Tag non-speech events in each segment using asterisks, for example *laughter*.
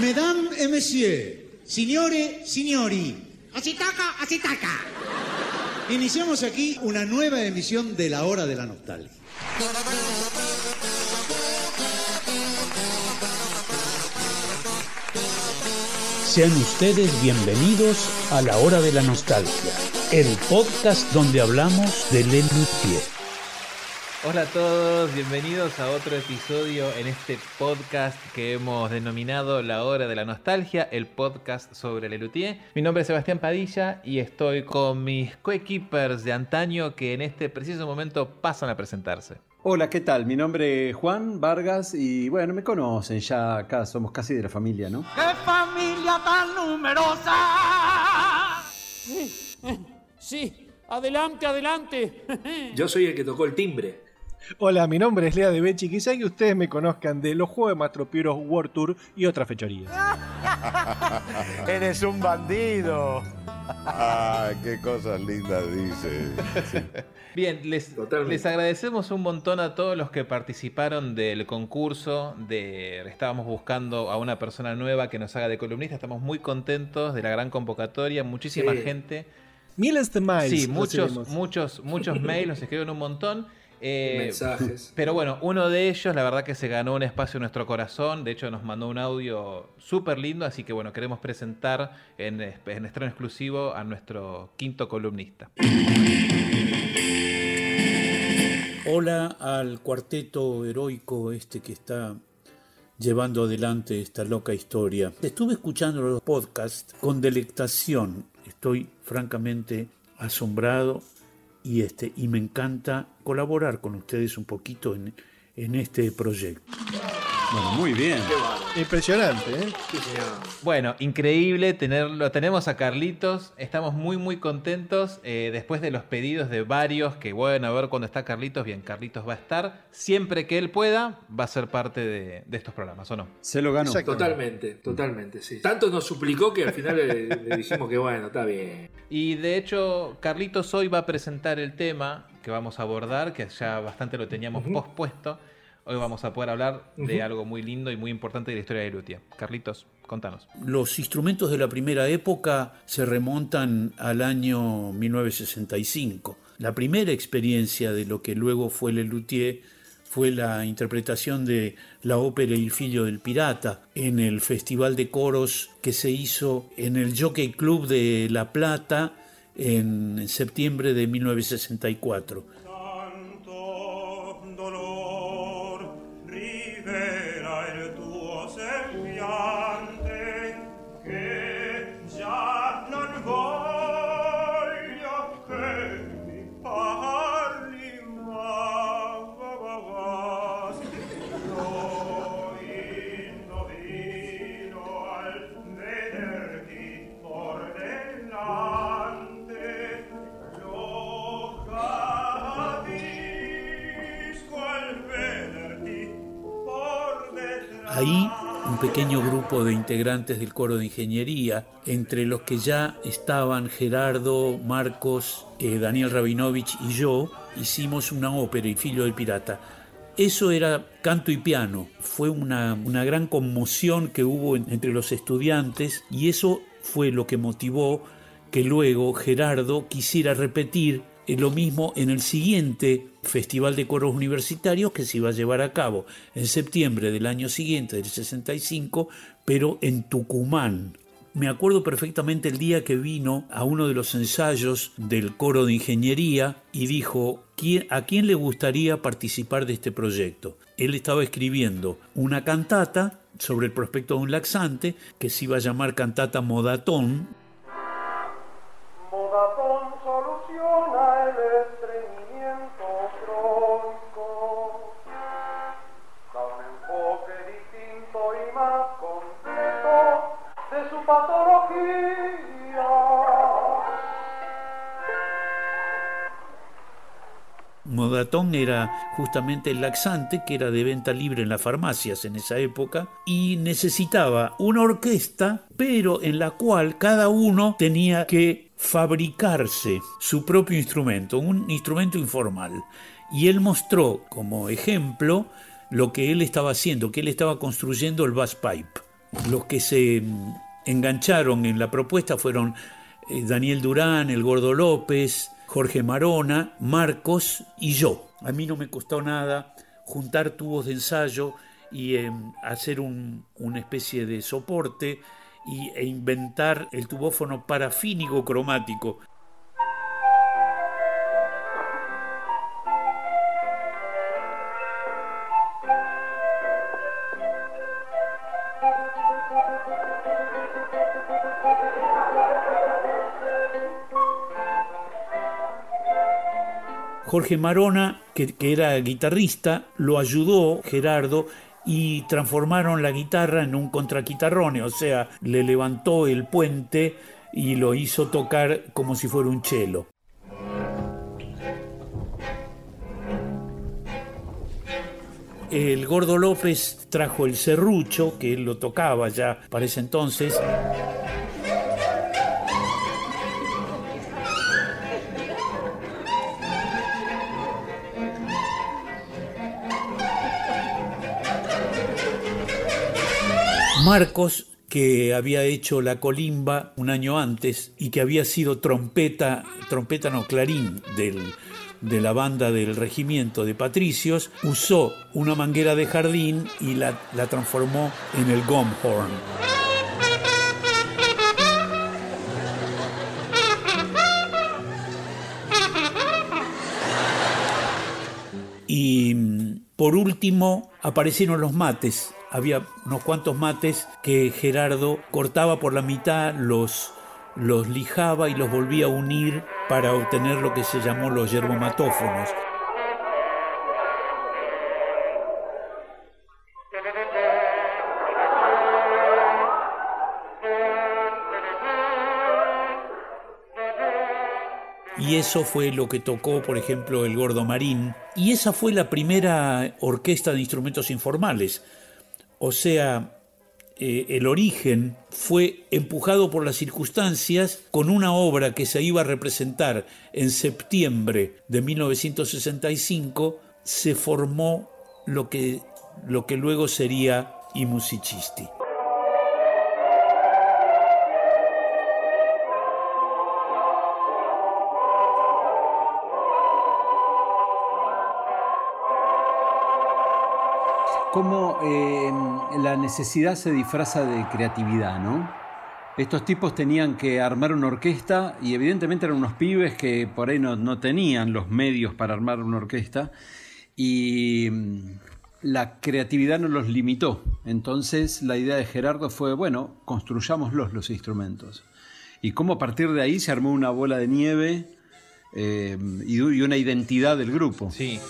Mesdames et messieurs, signore, signori, Así taca, así taca. iniciamos aquí una nueva emisión de La Hora de la Nostalgia. Sean ustedes bienvenidos a La Hora de la Nostalgia, el podcast donde hablamos de Lelutier. Hola a todos, bienvenidos a otro episodio en este podcast que hemos denominado La Hora de la Nostalgia, el podcast sobre Lelutier. Mi nombre es Sebastián Padilla y estoy con mis coequippers de antaño que en este preciso momento pasan a presentarse. Hola, ¿qué tal? Mi nombre es Juan Vargas y bueno, me conocen ya acá, somos casi de la familia, ¿no? ¡Qué familia tan numerosa! Sí, adelante, adelante. Yo soy el que tocó el timbre. Hola, mi nombre es Lea de Bechi. Quizá que ustedes me conozcan de los juegos de Mastropieros World Tour y otras fechorías. *laughs* Eres un bandido. Ah, qué cosas lindas dice. *laughs* Bien, les, les agradecemos un montón a todos los que participaron del concurso. De, estábamos buscando a una persona nueva que nos haga de columnista. Estamos muy contentos de la gran convocatoria. Muchísima Sí. gente. Miles de miles. Sí, muchos, muchos, muchos *laughs* mails, nos escriben un montón. Eh, Mensajes. *laughs* Pero bueno, uno de ellos, la verdad que se ganó un espacio en nuestro corazón. De hecho, nos mandó un audio súper lindo. Así que bueno, queremos presentar en, en estreno exclusivo a nuestro quinto columnista. Hola al cuarteto heroico este que está llevando adelante esta loca historia. Estuve escuchando los podcasts con delectación. Estoy francamente asombrado y, este, y me encanta colaborar con ustedes un poquito en, en este proyecto. Bueno, muy bien. Impresionante, ¿eh? Sí, señor. Bueno, increíble tenerlo. Tenemos a Carlitos. Estamos muy, muy contentos. eh, después de los pedidos de varios, que bueno, a ver cuando está Carlitos. Bien, Carlitos va a estar. Siempre que él pueda, va a ser parte de, de estos programas, ¿o no? Se lo ganó. Totalmente, totalmente, sí. Tanto nos suplicó que al final le, le dijimos que bueno, está bien. Y de hecho, Carlitos hoy va a presentar el tema que vamos a abordar, que ya bastante lo teníamos pospuesto. Hoy vamos a poder hablar de algo muy lindo y muy importante de la historia de Lutia. Carlitos, contanos. Los instrumentos de la primera época se remontan al año 1965. La primera experiencia de lo que luego fue Le Luthier fue la interpretación de la ópera El Filho del Pirata en el Festival de Coros que se hizo en el Jockey Club de La Plata en septiembre de 1964. Pequeño grupo de integrantes del coro de ingeniería, entre los que ya estaban Gerardo, Marcos, eh, Daniel Rabinovich y yo, hicimos una ópera, El Filho del Pirata. Eso era canto y piano. Fue una, una gran conmoción que hubo en- entre los estudiantes y eso fue lo que motivó que luego Gerardo quisiera repetir lo mismo en el siguiente Festival de Coros Universitarios que se iba a llevar a cabo en septiembre del año siguiente, del 65, pero en Tucumán. Me acuerdo perfectamente el día que vino a uno de los ensayos del coro de ingeniería y dijo, "¿Quién- ¿a quién le gustaría participar de este proyecto? Él estaba escribiendo una cantata sobre el prospecto de un laxante que se iba a llamar Cantata Modatón, Modatón soluciona el estreñimiento crónico. Da un enfoque distinto y más completo de su patología. Modatón era justamente el laxante que era de venta libre en las farmacias en esa época y necesitaba una orquesta, pero en la cual cada uno tenía que fabricarse su propio instrumento, un instrumento informal. Y él mostró como ejemplo lo que él estaba haciendo, que él estaba construyendo el bass pipe, Los que se mm, engancharon en la propuesta fueron eh, Daniel Durán, el Gordo López, Jorge Marona, Marcos y yo. A mí no me costó nada juntar tubos de ensayo y eh, hacer un- una especie de soporte y, e inventar el tubófono parafínico cromático. Jorge Marona, que, que era guitarrista, lo ayudó Gerardo y transformaron la guitarra en un contraquitarrone, o sea, le levantó el puente y lo hizo tocar como si fuera un cello. El Gordo López trajo el serrucho, que él lo tocaba ya para ese entonces. Marcos, que había hecho la colimba un año antes y que había sido trompeta, trompeta no, clarín del, de la banda del regimiento de patricios, usó una manguera de jardín y la, la transformó en el gomhorn. Y mm, por último aparecieron los mates. Había unos cuantos mates que Gerardo cortaba por la mitad, los, los lijaba y los volvía a unir para obtener lo que se llamó los yerbomatófonos. Y eso fue lo que tocó, por ejemplo, el Gordo Marín. Y esa fue la primera orquesta de instrumentos informales. O sea, eh, el origen fue empujado por las circunstancias con una obra que se iba a representar en septiembre de 1965, se formó lo que, lo que luego sería I Musicisti. Cómo eh, la necesidad se disfraza de creatividad, ¿no? Estos tipos tenían que armar una orquesta y evidentemente eran unos pibes que por ahí no, tenían los medios para armar una orquesta y mm, la creatividad no los limitó. Entonces la idea de Gerardo fue, bueno, construyámoslos los instrumentos. Y cómo a partir de ahí se armó una bola de nieve eh, y, y una identidad del grupo. Sí.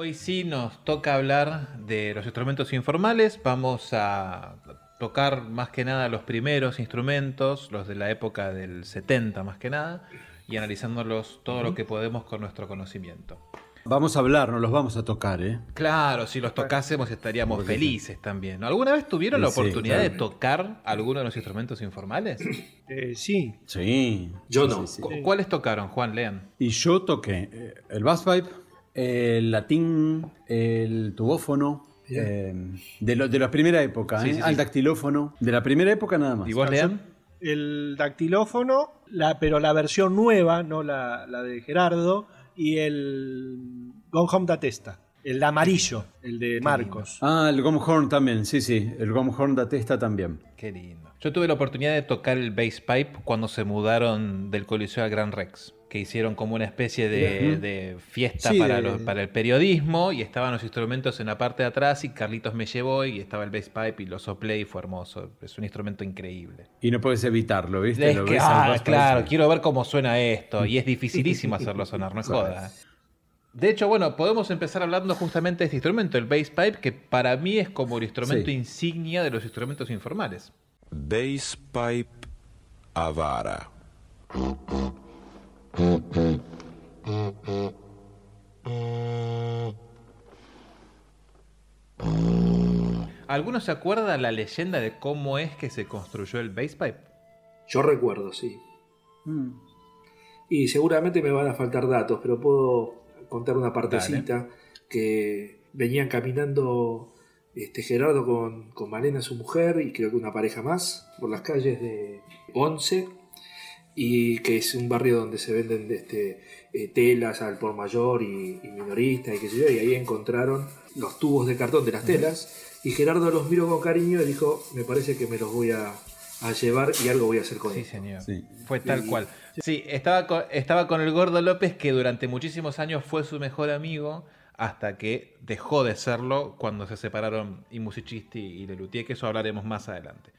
Hoy sí nos toca hablar de los instrumentos informales. Vamos a tocar más que nada los primeros instrumentos, los de la época del 70 más que nada, y analizándolos todo lo que podemos con nuestro conocimiento. Vamos a hablar, no los vamos a tocar, ¿eh? Claro, si los tocásemos estaríamos felices también. ¿no? ¿Alguna vez tuvieron la Sí, oportunidad de tocar alguno de los instrumentos informales? Eh, sí. Sí. Yo Sí, no. sí, sí. ¿Cu- ¿Cuáles tocaron, Juan? Lean. Y yo toqué eh, el bass pipe, el latín, el tubófono, eh, de, lo- de la primera época, Sí, ¿eh? sí, sí. al dactilófono, de la primera época nada más. ¿Y vos, Lean? El dactilófono, la, pero la versión nueva, no la, la de Gerardo, y el Gone Home da Testa, el de amarillo, el de Marcos. Ah, el Gomhorn también, sí, sí, el Gomhorn da testa también. Qué lindo. Yo tuve la oportunidad de tocar el bass pipe cuando se mudaron del Coliseo al Gran Rex, que hicieron como una especie de, fiesta Sí, para, de- los- para el periodismo y estaban los instrumentos en la parte de atrás y Carlitos me llevó y estaba el bass pipe y lo soplé y fue hermoso. Es un instrumento increíble. Y no puedes evitarlo, ¿viste? Es Lo que, ves al ah, claro, quiero ver cómo suena esto y es dificilísimo *laughs* hacerlo sonar, no es joda. De hecho, bueno, podemos empezar hablando justamente de este instrumento, el bass pipe, que para mí es como el instrumento Sí. insignia de los instrumentos informales. Bass pipe avara. ¿Alguno se acuerda la leyenda de cómo es que se construyó el bass pipe? Yo recuerdo, sí. Mm. Y seguramente me van a faltar datos, pero puedo contar una partecita. que venían caminando este, Gerardo con, con Malena, su mujer, y creo que una pareja más, por las calles de Once, y que es un barrio donde se venden este, eh, telas al por mayor y, y minorista, y qué sé yo, y ahí encontraron los tubos de cartón de las telas, y Gerardo los miró con cariño y dijo, me parece que me los voy a, a llevar y algo voy a hacer con Sí, ellos. señor. Sí. Fue tal Y- cual. Sí, estaba con, estaba con el Gordo López, que durante muchísimos años fue su mejor amigo, hasta que dejó de serlo cuando se separaron y Musicisti y Lelutier, que eso hablaremos más adelante.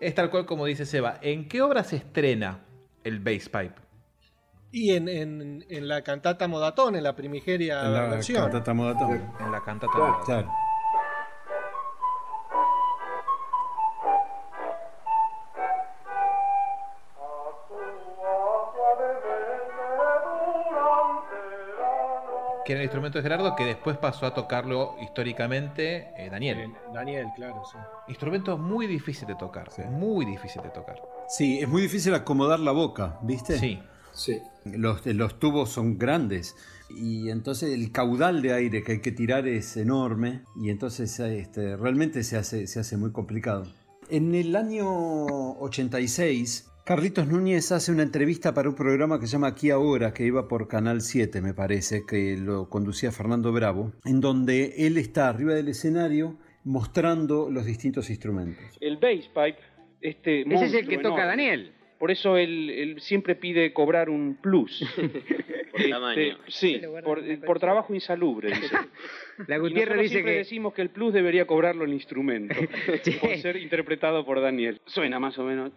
Es tal cual como dice Seba. ¿En qué obra se estrena el bass pipe? Y en, en- en la cantata Modatón, en la primigeria En la versión. cantata Modatón. En la cantata. Claro. Claro. Que era el instrumento de Gerardo, que después pasó a tocarlo históricamente eh, Daniel. Eh, Daniel, claro, sí. Instrumento muy difícil de tocar. Sí. Muy difícil de tocar. Sí, es muy difícil acomodar la boca, ¿viste? Sí. Sí. Los, los tubos son grandes y entonces el caudal de aire que hay que tirar es enorme y entonces este, realmente se hace, se hace muy complicado. En el año 86, Carlitos Núñez hace una entrevista para un programa que se llama Aquí Ahora, que iba por Canal 7, me parece, que lo conducía Fernando Bravo, en donde él está arriba del escenario mostrando los distintos instrumentos. El bass pipe, este Ese es el que toca enorme. Daniel. Por eso él, él siempre pide cobrar un plus. *laughs* Por tamaño. Sí, por, por trabajo insalubre, dice. *laughs* La Y Gutiérrez dice siempre que. decimos que el plus debería cobrarlo el instrumento, *laughs* Sí. por ser interpretado por Daniel. Suena más o menos.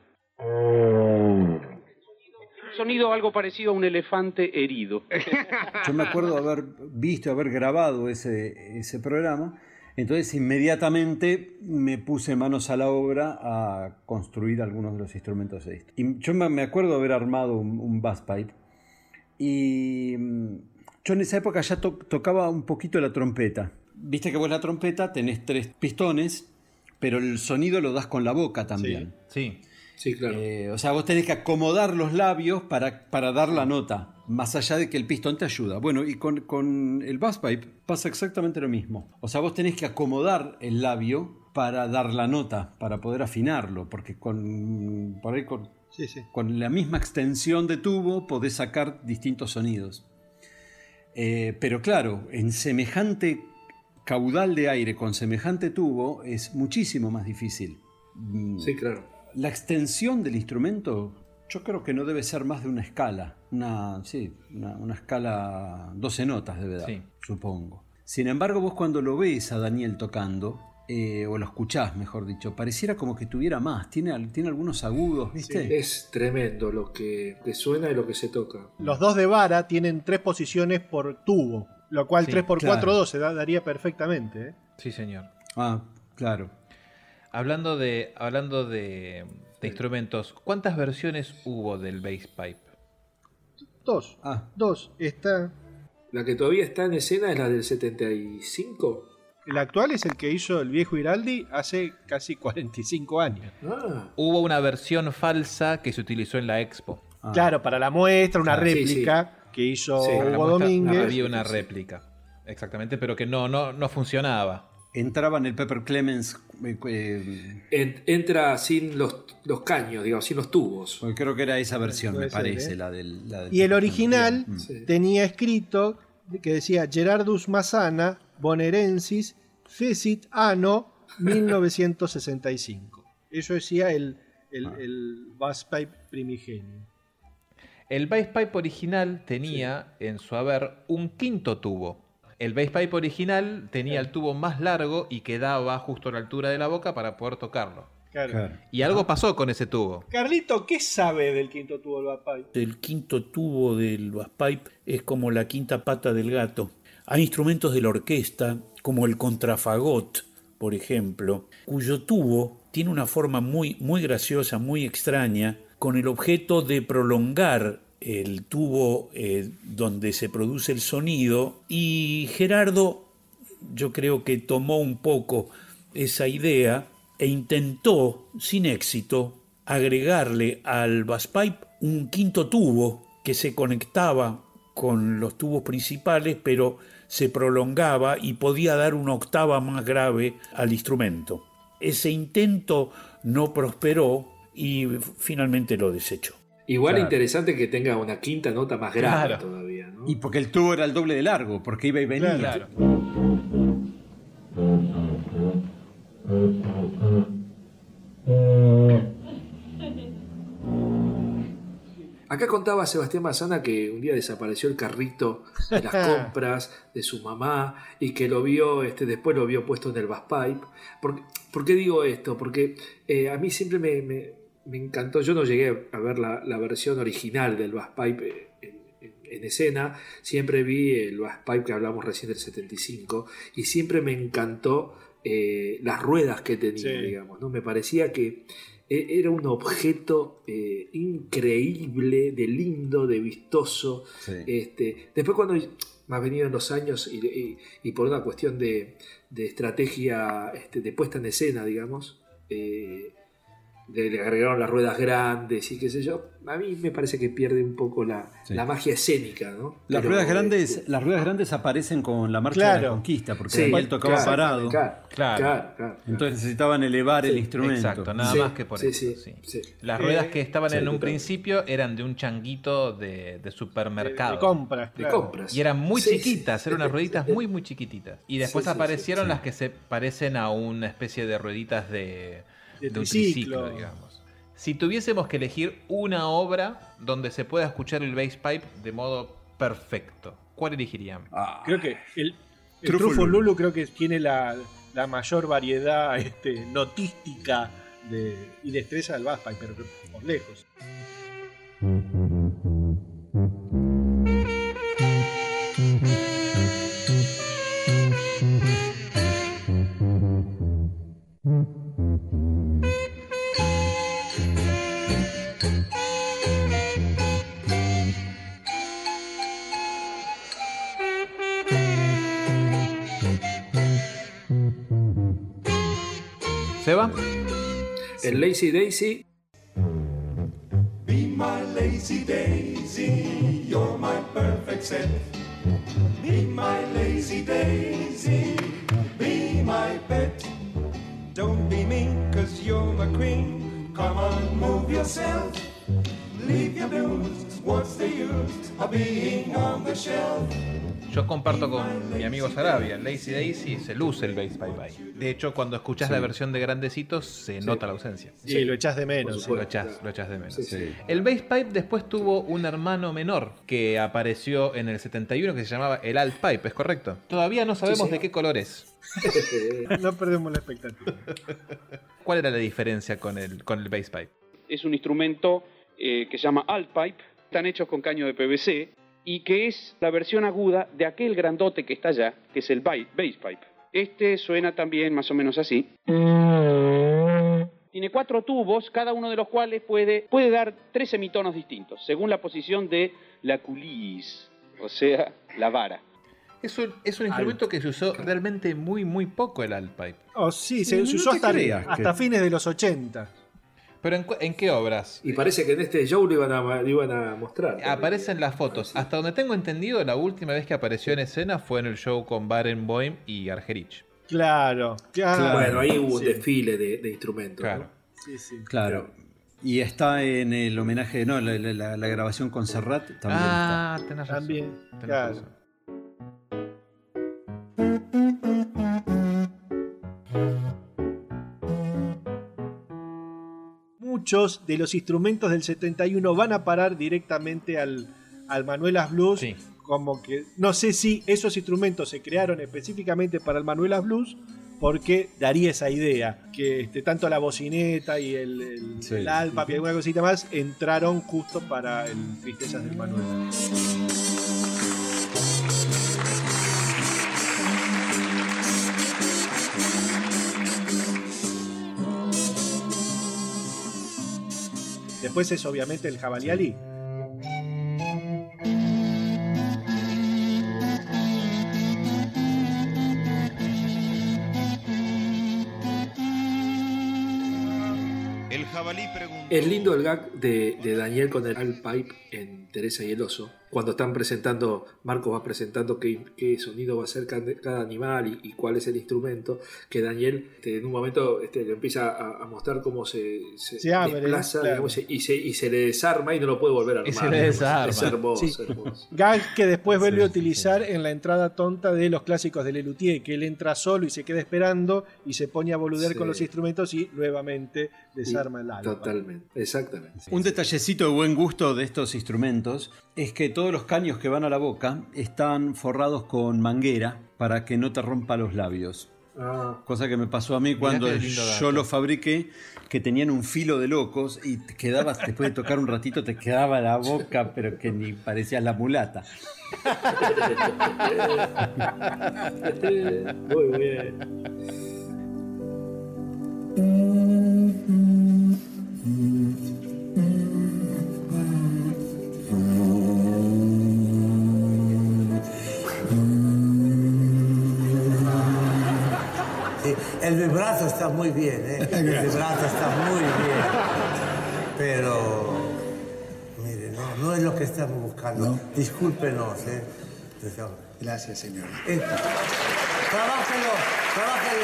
Sonido algo parecido a un elefante herido. *laughs* Yo me acuerdo haber visto, haber grabado ese, ese programa, entonces inmediatamente me puse manos a la obra a construir algunos de los instrumentos de esto. Y yo me me acuerdo haber armado un, un bass pipe y mm, yo en esa época ya to- tocaba un poquito la trompeta. Viste que vos la trompeta tenés tres pistones, pero el sonido lo das con la boca también. Sí. Sí, claro. Eh, o sea, vos tenés que acomodar los labios para, para dar la nota, más allá de que el pistón te ayuda. Bueno, y con, con el bass pipe pasa exactamente lo mismo. O sea, vos tenés que acomodar el labio para dar la nota, para poder afinarlo, porque con, por ahí con, Sí, sí. con la misma extensión de tubo podés sacar distintos sonidos. Eh, pero claro, en semejante caudal de aire, con semejante tubo, es muchísimo más difícil. Mm, Sí, claro. La extensión del instrumento, yo creo que no debe ser más de una escala. Una, sí, una, una escala 12 notas debe dar, Sí. supongo. Sin embargo, vos cuando lo ves a Daniel tocando, eh, o lo escuchás, mejor dicho, pareciera como que tuviera más. Tiene, tiene algunos agudos, ¿viste? Es tremendo lo que, que suena y lo que se toca. Los dos de vara tienen tres posiciones por tubo, lo cual Sí, 3x4 claro. 12 da- daría perfectamente. ¿eh? Sí, señor. Ah, claro. Hablando de, hablando de, de instrumentos, ¿cuántas versiones hubo del bass pipe? Dos. Ah, Dos. Está. La que todavía está en escena es la del 75. El actual es el que hizo el viejo Iraldi hace casi 45 años. Ah, Hubo una versión falsa que se utilizó en la expo. ah. Claro, para la muestra, una Ah, sí, réplica que hizo Sí, Hugo muestra Domínguez. Había una réplica. Exactamente, pero que no, no, no funcionaba. Entraba en el Pepper Clemens, eh, eh, en- entra sin los, los caños, digamos, sin los tubos. creo que era esa versión, me ser, parece, ¿eh? la del... la del Y el original. Sí. tenía escrito que decía Gerardus Massana bonaerensis fecit anno *laughs* 1965. Eso decía el, el, Ah. el bass pipe primigenio. El bass pipe original tenía en su haber un quinto tubo. El bass pipe original tenía el tubo más largo y quedaba justo a la altura de la boca para poder tocarlo. Claro. Claro. Y algo pasó con ese tubo. Carlito, ¿qué sabe del quinto tubo del bass pipe? El quinto tubo del bass pipe es como la quinta pata del gato. Hay instrumentos de la orquesta, como el contrafagot, por ejemplo, cuyo tubo tiene una forma muy, muy graciosa, muy extraña, con el objeto de prolongar el tubo eh, donde se produce el sonido. Y Gerardo, yo creo que tomó un poco esa idea e intentó, sin éxito, agregarle al bass pipe un quinto tubo que se conectaba con los tubos principales, pero se prolongaba y podía dar una octava más grave al instrumento. Ese intento no prosperó y finalmente lo desechó. Igual Claro. interesante que tenga una quinta nota más grande Claro. todavía, ¿no? Y porque el tubo era el doble de largo, porque iba y venía. Claro. Acá contaba Sebastián Mazana que un día desapareció el carrito de las *laughs* compras de su mamá y que lo vio, este, después lo vio puesto en el Baspipe. ¿Por, ¿por qué digo esto? Porque eh, a mí siempre me, me- me encantó, yo no llegué a ver la, la versión original del Baspipe en, en- en escena, siempre vi el Baspipe que hablamos recién del 75 y siempre me encantó eh, las ruedas que tenía, Sí. digamos, ¿no? Me parecía que e- era un objeto eh, increíble, de lindo, de vistoso. Sí. Este, después cuando ha venido en los años y, y- y por una cuestión de, de estrategia, este, de puesta en escena, digamos, eh, le, le agregaron las ruedas grandes y qué sé yo, a mí me parece que pierde un poco la, Sí. la magia escénica, ¿no? Las Pero, ruedas grandes, las ruedas grandes aparecen con la marcha de la conquista, porque sí, Daniel tocaba claro, parado. Claro, Claro. claro, claro. Entonces necesitaban elevar el instrumento. Exacto, nada Sí, más que por sí, eso. sí, sí. sí. Las Eh, ruedas que estaban sí, en un principio eran de un changuito de, de supermercado. De compras, De claro. compras. Y eran muy Sí, chiquitas, sí. eran unas rueditas muy, muy chiquititas. Y después Sí, sí, sí, aparecieron sí. las que se parecen a una especie de rueditas de, De de un triciclo. triciclo, digamos. Si tuviésemos que elegir una obra donde se pueda escuchar el bass pipe de modo perfecto, ¿cuál elegirían? Ah, Creo que el, el Trufo Trufo Lulu. Lulu creo que tiene la, la mayor variedad *laughs* este, notística de, y destreza del Basspipe, pero por lejos. ¿Seba? El Lazy Daisy Be my lazy daisy, you're my perfect set. Be my lazy daisy, be my pet. Don't be mean, cause you're my queen. Come on, move yourself. Leave your blues, what's the use of being on the shelf? Yo comparto con mi amigo Sarabia, Lazy Daisy se luce el bass pipe ahí. De hecho, cuando escuchas la versión de grandecitos se nota la ausencia. Sí, lo echás de menos. Sí, lo echás, lo echás de menos. Sí, sí. El bass pipe después tuvo un hermano menor que apareció en el 71 que se llamaba el alt pipe, ¿es correcto? Todavía no sabemos Sí, sí. de qué color es. *laughs* No perdemos la expectativa. *laughs* ¿Cuál era la diferencia con el, con el bass pipe? Es un instrumento eh, que se llama altpipe, están hechos con caño de PVC y que es la versión aguda de aquel grandote que está allá, que es el ba- bass pipe. Este suena también más o menos así. Tiene cuatro tubos, cada uno de los cuales puede, puede dar tres semitonos distintos, según la posición de la coulisse, o sea, la vara. Es un, es un instrumento que se usó realmente muy, muy poco el alt pipe. Oh, sí, se, No se usó hasta, creas que- hasta fines de los 80. Pero ¿en, cu- en qué obras? Y parece que en este show lo iban a, lo iban a mostrar. Aparecen las fotos. Hasta donde tengo entendido, la última vez que apareció en escena fue en el show con Barenboim y Argerich. Claro, claro. Bueno, ahí hubo un Sí, desfile de, de instrumentos. ¿no? Claro. sí, sí. Claro. Y está en el homenaje, no, la, la- la- la grabación con Serrat también está. ah, tenés razón. También, tenés claro. razón. Muchos de los instrumentos del 71 van a parar directamente al, al Manuelas Blues. Sí. Como que no sé si esos instrumentos se crearon específicamente para el Manuelas Blues, porque daría esa idea que este, tanto la bocineta y el, el, Sí. el alpa y alguna cosita más entraron justo para el Tristezas del Manuelas. Después es obviamente el Jabalí Ali. El jabalí preguntó. Es lindo el gag de, de Daniel con el alt pipe en Teresa y el oso, cuando están presentando, Marcos va presentando qué, qué sonido va a hacer cada, cada animal y, y cuál es el instrumento, que Daniel este, en un momento este, le empieza a, a mostrar cómo se, se, Se abre, desplaza claro. digamos, y, se, y se le desarma y no lo puede volver a armar. Y se le digamos. desarma. Es hermoso, Sí. hermoso. Gag que después vuelve a utilizar en la entrada tonta de los clásicos de Lelutier, que él entra solo y se queda esperando y se pone a boludear Sí. con los instrumentos y nuevamente desarma el alma. Totalmente, exactamente. Un detallecito de buen gusto de estos instrumentos es que todos los caños que van a la boca están forrados con manguera para que no te rompa los labios. Ah, Cosa que me pasó a mí cuando yo los fabriqué, que tenían un filo de locos y te quedabas, después de tocar un ratito, te quedaba la boca, pero que ni parecías la mulata. Muy bien. El vibrato está muy bien, ¿eh? *laughs* El vibrato está muy bien. Pero, mire, no, no es lo que estamos buscando. Discúlpenos, ¿eh? Gracias, señor. Eh, Trabájelo, trabaja el.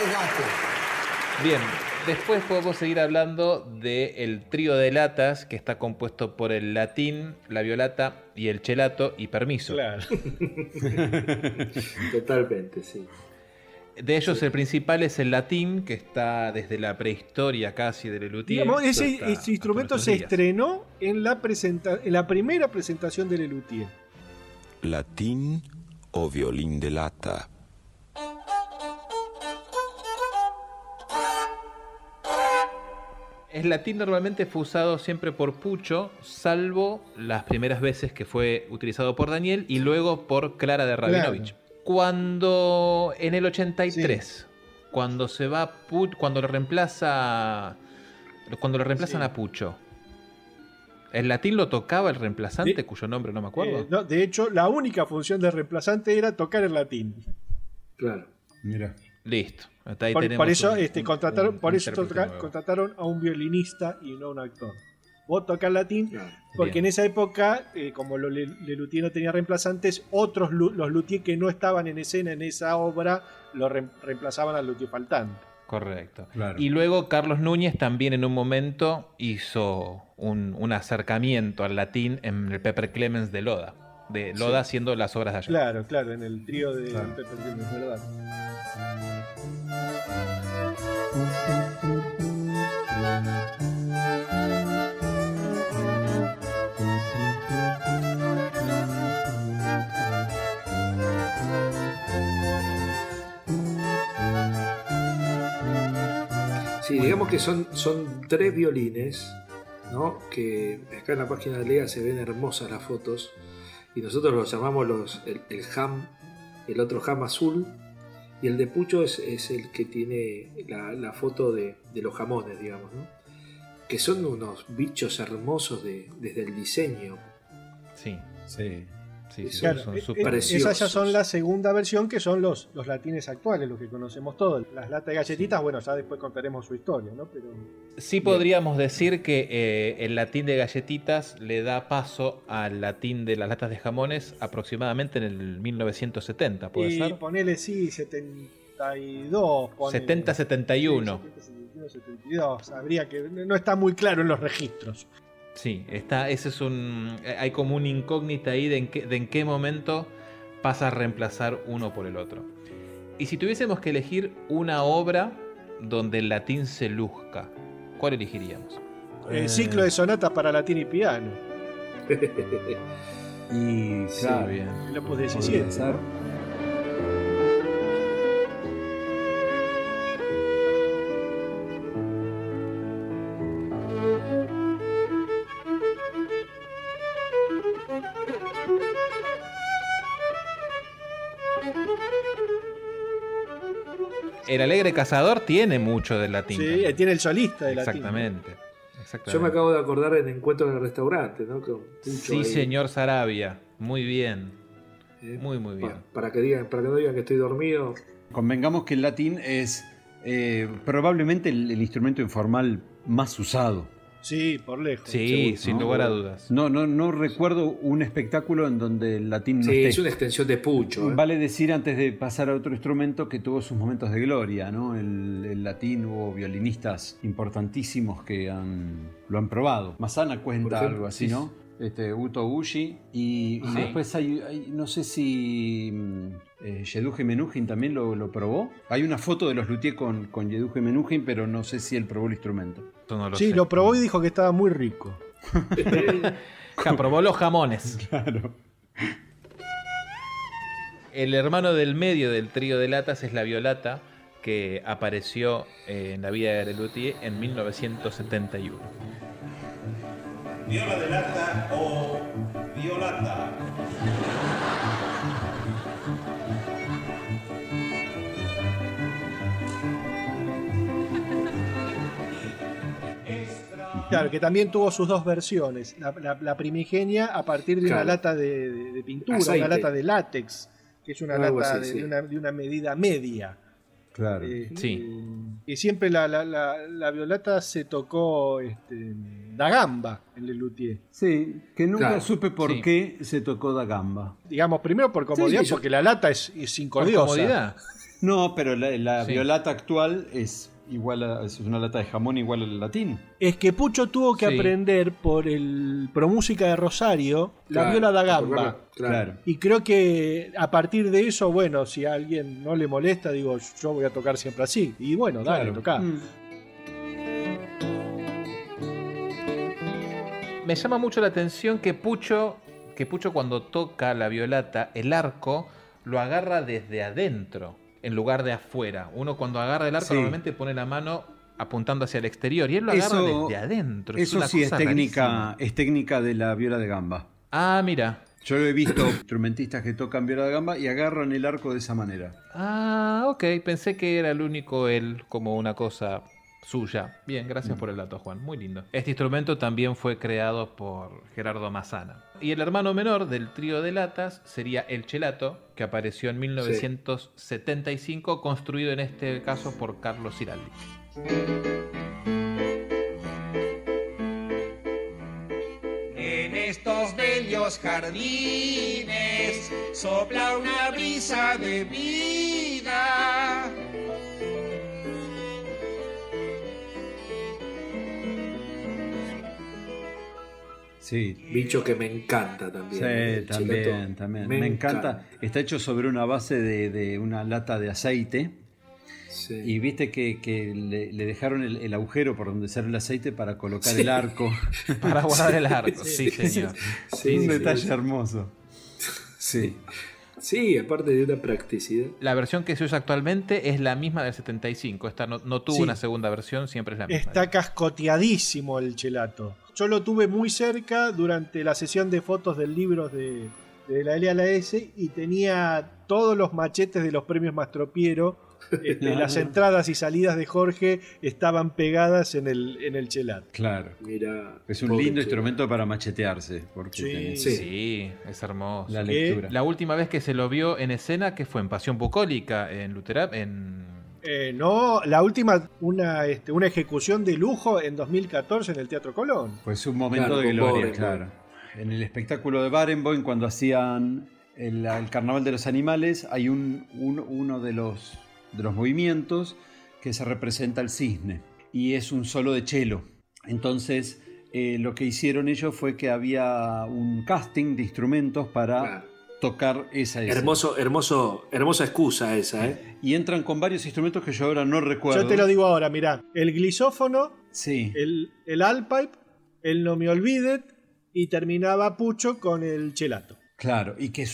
Bien, después podemos seguir hablando del trío de latas que está compuesto por el latín, la violata y el chelato y permiso. Claro. *laughs* *laughs* Totalmente, sí. De ellos el principal es el latín, que está desde la prehistoria casi del Lelutier. Digamos, ese, instrumento se días. estrenó en la, presenta- en la primera presentación de Lelutier. Latín o violín de lata. El latín normalmente fue usado siempre por Pucho, salvo las primeras veces que fue utilizado por Daniel y luego por Clara de Rabinovich. Cuando en el 83, cuando se va Pu- cuando lo reemplaza cuando lo reemplazan a Pucho. ¿El latín lo tocaba el reemplazante, cuyo nombre no me acuerdo? Eh, no, de hecho, la única función del reemplazante era tocar el latín. Claro. Mira. Listo. Hasta ahí Por, tenemos por eso, un- este, contrataron, un por eso toca- contrataron a un violinista y no a un actor. Vos tocás latín, porque Bien. en esa época, eh, como lo, Le- Lelutier no tenía reemplazantes, otros los luthier que no estaban en escena en esa obra lo re- reemplazaban al luthier faltante. Correcto. Claro. Y luego Carlos Núñez también en un momento hizo un, un acercamiento al latín en el Pepper Clemens de Loda. De Loda haciendo las obras de allá. Claro, claro, en el trío de Claro. Pepper Clemens, ¿verdad? Sí, digamos que son, son tres violines, ¿no? Que acá en la página de Lega se ven hermosas las fotos. Y nosotros los llamamos los, el, el ham, el otro ham azul. Y el de Pucho es, es el que tiene la, la foto de, de los jamones, digamos, ¿no? Que son unos bichos hermosos de- desde el diseño. Sí. Sí. Sí, sí, Claro, son súper eh, esas ya son la segunda versión, que son los, los latines actuales, los que conocemos todos. Las latas de galletitas, bueno, ya después contaremos su historia, ¿no? Pero Sí podríamos decir que eh, el latín de galletitas le da paso al latín de las latas de jamones aproximadamente en el 1970, ¿puede y ser? ponele, sí, 72. ponele. 70-71. Sí, 70, 71, 72. Habría que. No está muy claro en los registros. Sí, está, ese es un. Hay como una incógnita ahí de en qué, de en qué momento pasa a reemplazar uno por el otro. Y si tuviésemos que elegir una obra donde el latín se luzca, ¿cuál elegiríamos? Eh, ciclo de sonatas para latín y piano. *laughs* Y Sí, claro, bien. El opus podría 17. El alegre cazador tiene mucho del latín. Sí, también. tiene el solista de latín. Exactamente. exactamente. Yo me acabo de acordar del encuentro en el restaurante, ¿no? Con Sí, ahí. señor Sarabia. Muy bien. Eh, Muy, muy bien. pa- Para que digan, para que no digan que estoy dormido. Convengamos que el latín es eh, probablemente el, el instrumento informal más usado. Sí, por lejos. Sí, sin lugar a dudas. No, no, no recuerdo un espectáculo en donde el latín no Sí, esté. es una extensión de Pucho. ¿eh? Vale decir antes de pasar a otro instrumento que tuvo sus momentos de gloria, ¿no? El, el latín hubo violinistas importantísimos que han, lo han probado. Masana cuenta ejemplo, algo así, sí. ¿no? Este, Uto Ushi y, y Sí. después hay, hay- no sé si mm, eh, Yeduje Menuhin también lo, lo probó. Hay una foto de los luthiers con, con Yeduje Menuhin, pero no sé si él probó el instrumento. Eso no lo Sí, sé. lo probó y dijo que estaba muy rico. *laughs* Ja, probó los jamones. *laughs* Claro. El hermano del medio del trío de latas es la violata, que apareció en la vida de Luthier en 1971. Viola de lata o violata. Claro, que también tuvo sus dos versiones. La, la- la primigenia a partir de una lata de, de- de pintura, Aceite. una lata de látex, que es una Algo lata así, de, sí. de una, de una medida media. Claro. Eh, Sí. Y siempre la, la- la- la violata se tocó este, da gamba en el luthier. Sí, que nunca Claro, supe por sí. qué se tocó da gamba. Digamos, primero por comodidad, Sí, sí, yo- porque la lata es, es Por incordiosa. comodidad. No, pero la, la Sí. violata actual es igual a, es una lata de jamón igual al latín. Es que Pucho tuvo que Sí. aprender por el Pro Música de Rosario la Claro, viola da gamba. Claro. Y creo que a partir de eso, bueno, si a alguien no le molesta, digo, yo voy a tocar siempre así. Y bueno, dale, Claro. tocá. Mm. Me llama mucho la atención que Pucho, que Pucho cuando toca la violata, el arco lo agarra desde adentro, en lugar de afuera. Uno cuando agarra el arco Sí. normalmente pone la mano apuntando hacia el exterior y él lo agarra Eso- desde adentro. Eso una sí es técnica, rarísima. es técnica de la viola de gamba. Ah, mira. Yo lo he visto instrumentistas que tocan viola de gamba y agarran el arco de esa manera. Ah, ok. Pensé que era el único él como una cosa suya. Bien, gracias por el dato, Juan. Muy lindo. Este instrumento también fue creado por Gerardo Massana. Y el hermano menor del trío de latas sería el chelato, que apareció en 1975, construido en este caso por Carlos Ciraldi. En estos bellos jardines sopla una brisa de vida. Sí. Bicho que me encanta también. Sí, El también, también. Me Me, encanta. Está hecho sobre una base de, de una lata de aceite. Sí. Y viste que, que le, le dejaron el, el agujero por donde sale el aceite para colocar Sí. el arco. *laughs* Para guardar el arco, sí, señor. Sí, un sí, detalle sí. hermoso. Sí. Sí, aparte de una practicidad. La versión que se usa actualmente es la misma del 75. Esta no, no tuvo Sí. una segunda versión, siempre es la misma. Está cascoteadísimo el chelato. Yo lo tuve muy cerca durante la sesión de fotos del libro de, de la L a la S y tenía todos los machetes de los premios Mastropiero. *laughs* Este, las entradas y salidas de Jorge estaban pegadas en el, en el chelato. Claro. Mira. Es un lindo instrumento para machetearse. Porque Sí. tenés Sí, es hermoso. la lectura. La última vez que se lo vio en escena, que fue en Pasión Bucólica, en Luterap, en... Eh, no, la última, una, este, una ejecución de lujo en 2014 en el Teatro Colón. Pues un momento Claro, de gloria, claro. En el espectáculo de Barenboim, cuando hacían el, el Carnaval de los Animales, hay un, un- uno de los, de los movimientos que se representa el cisne y es un solo de cello. Entonces, eh, lo que hicieron ellos fue que había un casting de instrumentos para Claro. Tocar esa escena. Hermoso, hermoso, hermosa excusa esa, ¿eh? Y entran con varios instrumentos que yo ahora no recuerdo. Yo te lo digo ahora, mirá. El glisófono, Sí. el, el alpipe, el no me olvides y terminaba Pucho con el chelato. Claro, y que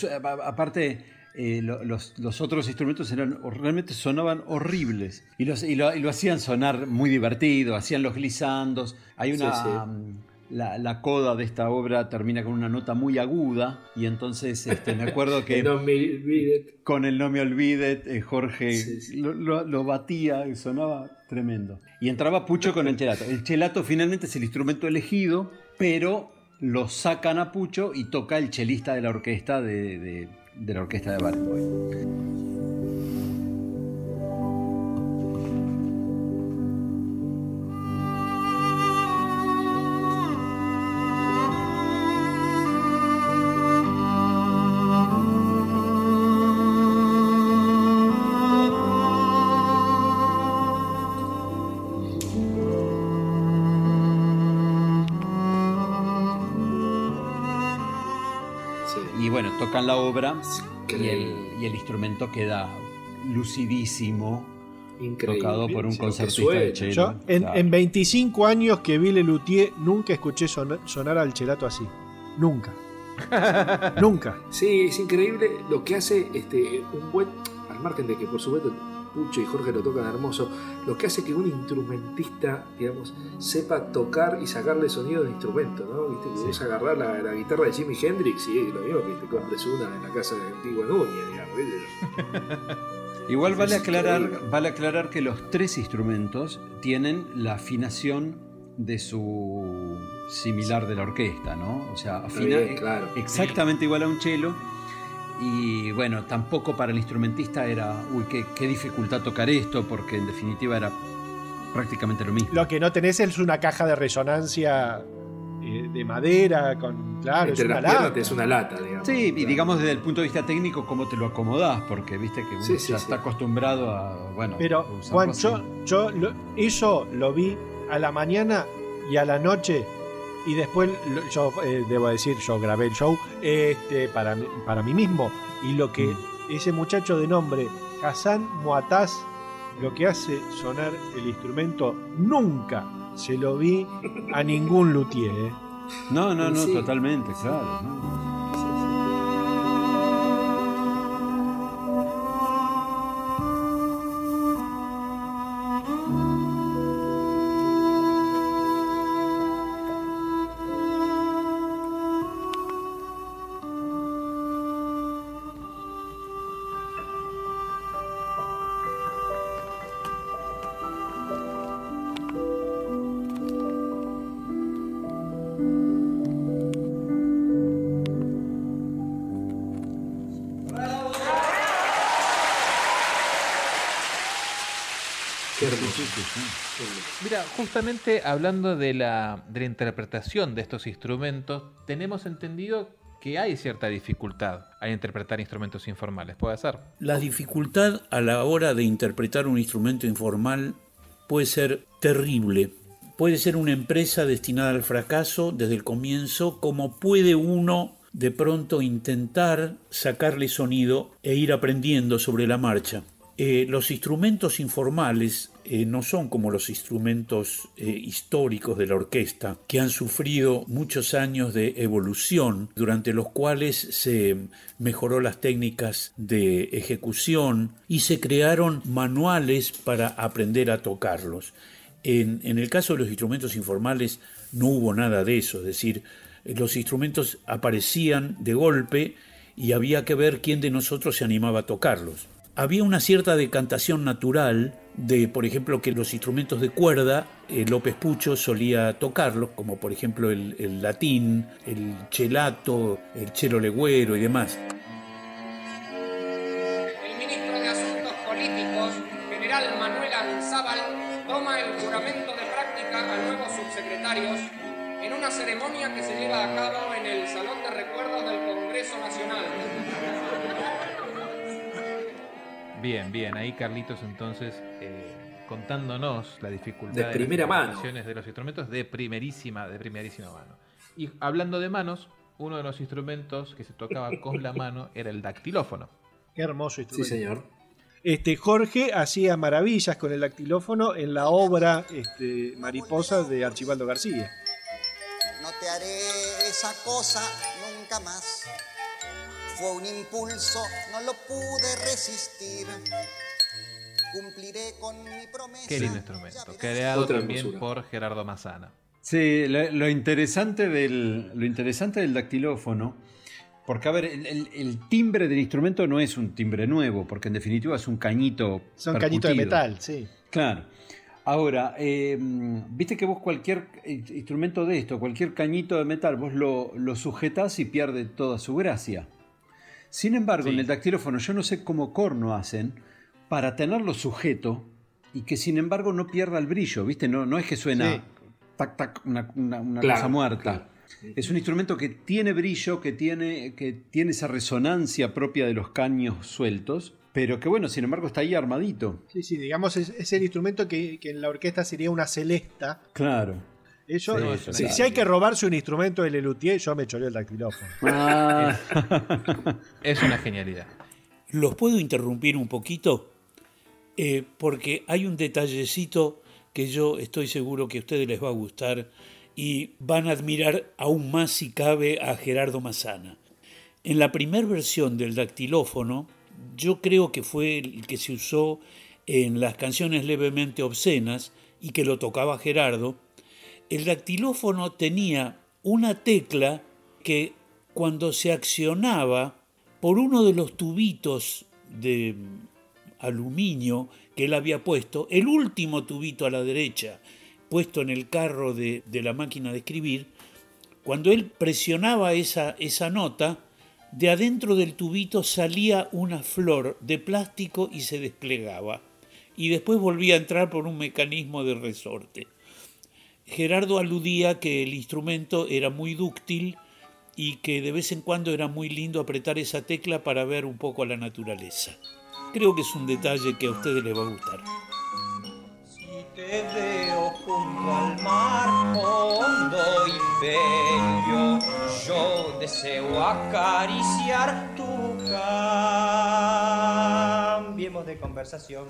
aparte eh, lo- los, los otros instrumentos eran realmente sonaban horribles y, los, y, lo, y lo hacían sonar muy divertido, hacían los glisandos. Hay una. Sí, sí. um, la, la coda de esta obra termina con una nota muy aguda y entonces este, me acuerdo *laughs* que No me olvides. con el No me olvides eh, Jorge Sí, sí. Lo, lo- lo batía y sonaba tremendo. Y entraba Pucho con el chelato. El chelato finalmente es el instrumento elegido, pero lo sacan a Pucho y toca el chelista de la orquesta de, de- de la orquesta de Barenboim. Obra y el, y el instrumento queda lucidísimo, Increíble. tocado por un concertista de cello. Yo en, Claro. en 25 años que vi Lelutier nunca escuché sonar, sonar al chelato así. Nunca. *laughs* nunca. Sí, es increíble lo que hace este un buen. Al margen de que, por supuesto, Pucho y Jorge lo tocan hermoso, lo que hace que un instrumentista, digamos, sepa tocar y sacarle sonido de instrumento, ¿no? Viste, que vos agarrás la, la guitarra de Jimi Hendrix y es lo mismo que te compres una en la casa de Antigua Núñez, digamos. *laughs* Igual vale aclarar, vale aclarar que los tres instrumentos tienen la afinación de su similar de la orquesta, ¿no? O sea, afina bien, claro. exactamente igual a un cello. Y bueno, tampoco para el instrumentista era, uy, qué, qué dificultad tocar esto, porque en definitiva era prácticamente lo mismo. Lo que no tenés es una caja de resonancia eh, de madera con. Claro, Entre es una lata. es una lata, digamos. Sí, y digamos desde el punto de vista técnico, cómo te lo acomodás, porque viste que uno Sí, sí, ya sí. está acostumbrado a, bueno, Pero, Juan, yo, yo lo- eso lo vi a la mañana y a la noche. Y después, lo- yo eh, debo decir, yo grabé el show este, para, mí- para mí mismo. Y lo que ese muchacho de nombre, Hassan Muataz, lo que hace sonar el instrumento, nunca se lo vi a ningún luthier. ¿eh? No, no, no, Sí. totalmente, claro. ¿no? Justamente hablando de la, interpretación de estos instrumentos, tenemos entendido que hay cierta dificultad al interpretar instrumentos informales. ¿Puede ser? La dificultad a la hora de interpretar un instrumento informal puede ser terrible. Puede ser una empresa destinada al fracaso desde el comienzo, como puede uno de pronto intentar sacarle sonido e ir aprendiendo sobre la marcha. Eh, los instrumentos informales eh, no son como los instrumentos eh, históricos de la orquesta, que han sufrido muchos años de evolución, durante los cuales se mejoró las técnicas de ejecución y se crearon manuales para aprender a tocarlos. En, en el caso de los instrumentos informales no hubo nada de eso, es decir, los instrumentos aparecían de golpe y había que ver quién de nosotros se animaba a tocarlos. Había una cierta decantación natural de, por ejemplo, que los instrumentos de cuerda, eh, López Pucho solía tocarlos, como por ejemplo el, el latín, el chelato, el chelo legüero y demás. Bien, bien. Ahí Carlitos entonces eh, contándonos la dificultad De las primera mano. interpretaciones de los instrumentos de primerísima, de primerísima mano. Y hablando de manos, uno de los instrumentos que se tocaba con la mano era el dactilófono. Qué hermoso instrumento. Sí, señor. Este, Jorge hacía maravillas con el dactilófono en la obra este, Mariposa de Archibaldo García. No te haré esa cosa nunca más. Fue un impulso, no lo pude resistir. Cumpliré con mi promesa. Qué lindo instrumento. Creado Otra también hermosura. por Gerardo Mazana. Sí, lo, lo interesante del, lo interesante del dactilófono, porque a ver, el, el- el timbre del instrumento no es un timbre nuevo, porque en definitiva es un cañito. Son cañitos de percutido. metal, sí. Claro. Ahora, eh, viste que vos cualquier instrumento de esto, cualquier cañito de metal, vos lo, lo sujetás y pierde toda su gracia. Sin embargo, en el dactilófono yo no sé cómo corno hacen para tenerlo sujeto y que sin embargo no pierda el brillo, ¿viste? No, no es que suena Sí. tac tac una, una- una Claro, cosa muerta. claro. Es un instrumento que tiene brillo, que tiene, que tiene esa resonancia propia de los caños sueltos, pero que bueno, sin embargo está ahí armadito. Sí, sí, digamos, es, es el instrumento que, que en la orquesta sería una celesta. Claro. Eso, Sí, si, eso, si hay que robarse un instrumento del Lelutier, yo me choreo el dactilófono. Ah. *laughs* Es una genialidad. ¿Los puedo interrumpir un poquito? Eh, porque hay un detallecito que yo estoy seguro que a ustedes les va a gustar y van a admirar aún más si cabe a Gerardo Massana. En la primera versión del dactilófono, yo creo que fue el que se usó en las canciones levemente obscenas y que lo tocaba Gerardo, el dactilófono tenía una tecla que cuando se accionaba por uno de los tubitos de aluminio que él había puesto, el último tubito a la derecha, puesto en el carro de, de la máquina de escribir, cuando él presionaba esa, esa nota, de adentro del tubito salía una flor de plástico y se desplegaba, y después volvía a entrar por un mecanismo de resorte. Gerardo aludía que el instrumento era muy dúctil y que de vez en cuando era muy lindo apretar esa tecla para ver un poco a la naturaleza. Creo que es un detalle que a ustedes les va a gustar. Te veo junto al mar, hondo y bello. Yo deseo acariciar tu Cambiemos de conversación.